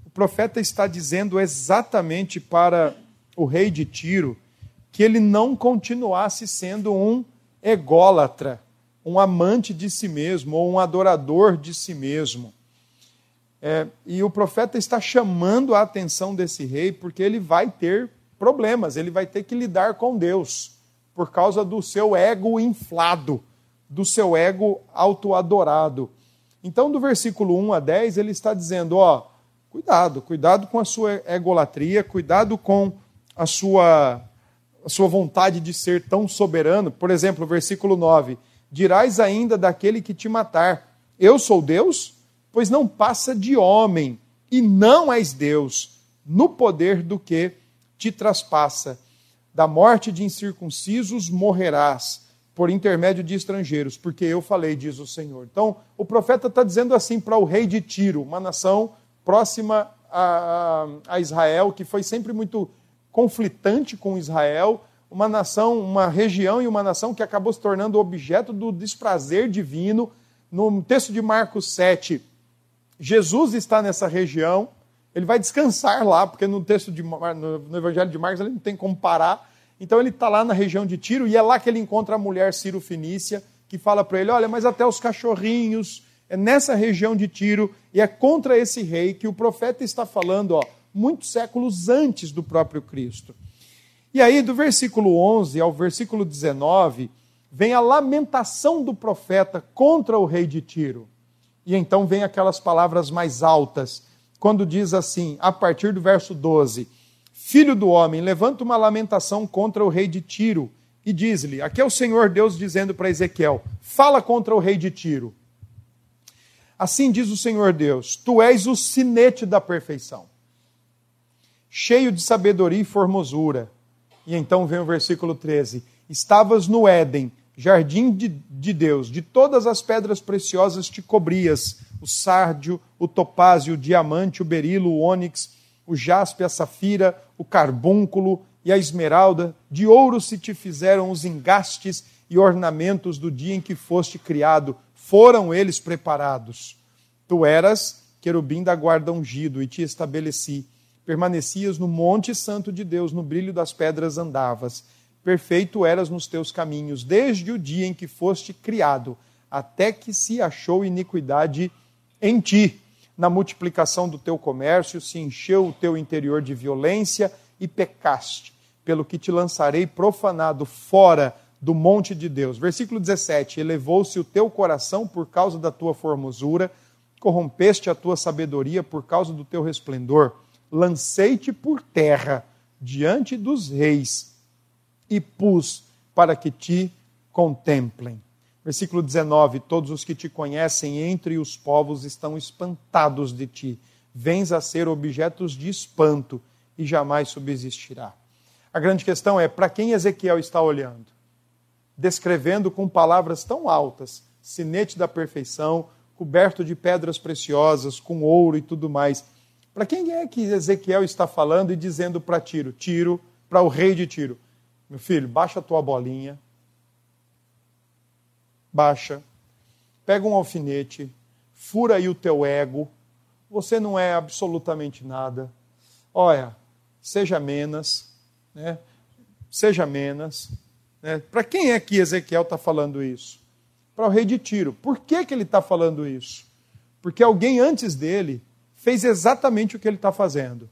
o profeta está dizendo exatamente para o rei de Tiro que ele não continuasse sendo um ególatra, um amante de si mesmo ou um adorador de si mesmo. É, e o profeta está chamando a atenção desse rei porque ele vai ter problemas, ele vai ter que lidar com Deus por causa do seu ego inflado, do seu ego autoadorado. Então, do versículo 1 a 10, ele está dizendo: ó, cuidado, cuidado com a sua egolatria, cuidado com a sua, a sua vontade de ser tão soberano. Por exemplo, versículo 9: Dirás ainda daquele que te matar: Eu sou Deus? Pois não passa de homem, e não és Deus, no poder do que te traspassa. Da morte de incircuncisos morrerás, por intermédio de estrangeiros, porque eu falei, diz o Senhor. Então, o profeta está dizendo assim para o rei de Tiro, uma nação próxima a, a Israel, que foi sempre muito conflitante com Israel, uma nação, uma região e uma nação que acabou se tornando objeto do desprazer divino. No texto de Marcos 7, Jesus está nessa região, ele vai descansar lá, porque no texto de, no, Evangelho de Marcos ele não tem como parar. Então ele está lá na região de Tiro e é lá que ele encontra a mulher Ciro Finícia, que fala para ele: Olha, mas até os cachorrinhos, é nessa região de Tiro, e é contra esse rei que o profeta está falando, ó, muitos séculos antes do próprio Cristo. E aí, do versículo 11 ao versículo 19, vem a lamentação do profeta contra o rei de Tiro. E então vem aquelas palavras mais altas quando diz assim, a partir do verso 12: Filho do homem, levanta uma lamentação contra o rei de Tiro e diz-lhe: Aqui é o Senhor Deus dizendo para Ezequiel: Fala contra o rei de Tiro. Assim diz o Senhor Deus: Tu és o sinete da perfeição, cheio de sabedoria e formosura. E então vem o versículo 13: Estavas no Éden, jardim de, de Deus, de todas as pedras preciosas te cobrias o sárdio, o topázio, o diamante, o berilo, o ônix, o jaspe, a safira, o carbúnculo e a esmeralda. De ouro se te fizeram os engastes e ornamentos do dia em que foste criado, foram eles preparados. Tu eras querubim da guarda ungido e te estabeleci. Permanecias no monte santo de Deus, no brilho das pedras andavas. Perfeito eras nos teus caminhos, desde o dia em que foste criado, até que se achou iniquidade em ti, na multiplicação do teu comércio, se encheu o teu interior de violência e pecaste, pelo que te lançarei profanado fora do monte de Deus. Versículo 17: Elevou-se o teu coração por causa da tua formosura, corrompeste a tua sabedoria por causa do teu resplendor. Lancei-te por terra diante dos reis e pus para que te contemplem. Versículo 19: Todos os que te conhecem entre os povos estão espantados de ti. Vens a ser objetos de espanto e jamais subsistirá. A grande questão é: para quem Ezequiel está olhando? Descrevendo com palavras tão altas, sinete da perfeição, coberto de pedras preciosas, com ouro e tudo mais. Para quem é que Ezequiel está falando e dizendo para Tiro, Tiro, para o rei de Tiro, meu filho, baixa a tua bolinha, baixa, pega um alfinete, fura aí o teu ego, você não é absolutamente nada. Olha, seja menos, né? seja menos. Né? Para quem é que Ezequiel está falando isso? Para o rei de Tiro. Por que, que ele está falando isso? Porque alguém antes dele fez exatamente o que ele está fazendo.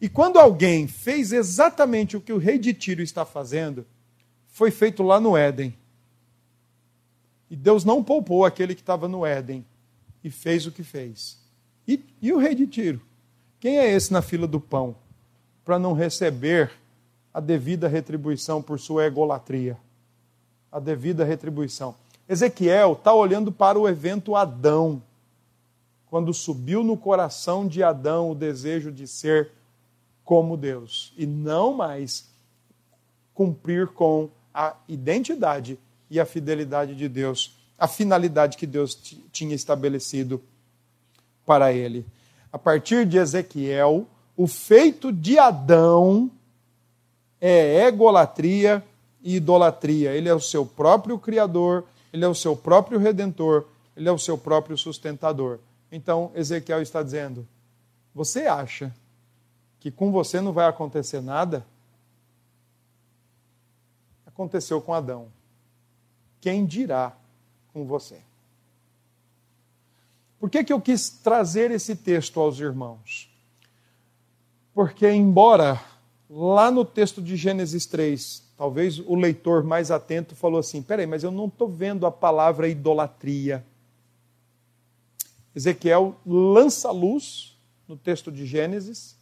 E quando alguém fez exatamente o que o rei de Tiro está fazendo, foi feito lá no Éden. E Deus não poupou aquele que estava no Éden e fez o que fez. E, e o rei de Tiro? Quem é esse na fila do pão para não receber a devida retribuição por sua egolatria? A devida retribuição. Ezequiel está olhando para o evento Adão, quando subiu no coração de Adão o desejo de ser como Deus e não mais cumprir com a identidade e a fidelidade de Deus, a finalidade que Deus tinha estabelecido para ele. A partir de Ezequiel, o feito de Adão é egolatria e idolatria. Ele é o seu próprio Criador, ele é o seu próprio Redentor, ele é o seu próprio sustentador. Então, Ezequiel está dizendo: Você acha que com você não vai acontecer nada? Aconteceu com Adão. quem dirá com você. Por que, que eu quis trazer esse texto aos irmãos? Porque, embora lá no texto de Gênesis 3, talvez o leitor mais atento falou assim: peraí, mas eu não estou vendo a palavra idolatria. Ezequiel lança luz no texto de Gênesis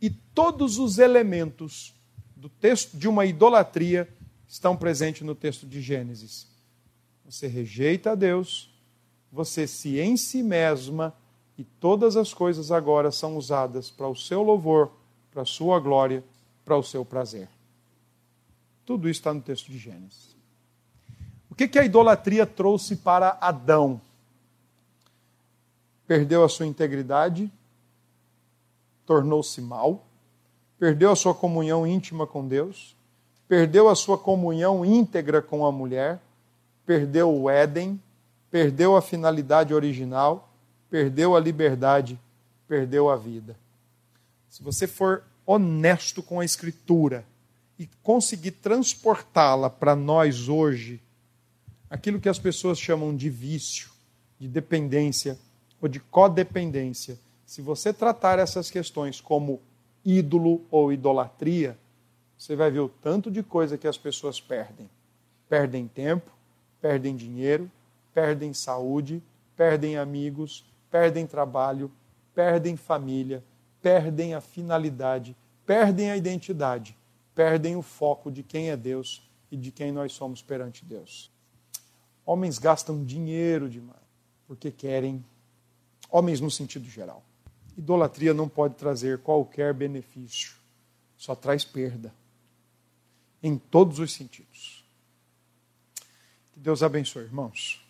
e todos os elementos do texto de uma idolatria estão presentes no texto de Gênesis. Você rejeita a Deus, você se em si mesma e todas as coisas agora são usadas para o seu louvor, para a sua glória, para o seu prazer. Tudo isso está no texto de Gênesis. O que, que a idolatria trouxe para Adão? Perdeu a sua integridade, tornou-se mal, perdeu a sua comunhão íntima com Deus, perdeu a sua comunhão íntegra com a mulher, perdeu o Éden, perdeu a finalidade original, perdeu a liberdade, perdeu a vida. Se você for honesto com a Escritura e conseguir transportá-la para nós hoje, aquilo que as pessoas chamam de vício, de dependência ou de codependência, se você tratar essas questões como ídolo ou idolatria, você vai ver o tanto de coisa que as pessoas perdem. Perdem tempo, perdem dinheiro, perdem saúde, perdem amigos, perdem trabalho, perdem família, perdem a finalidade, perdem a identidade, perdem o foco de quem é Deus e de quem nós somos perante Deus. Homens gastam dinheiro demais porque querem, homens no sentido geral. Idolatria não pode trazer qualquer benefício, só traz perda, em todos os sentidos. Que Deus abençoe, irmãos.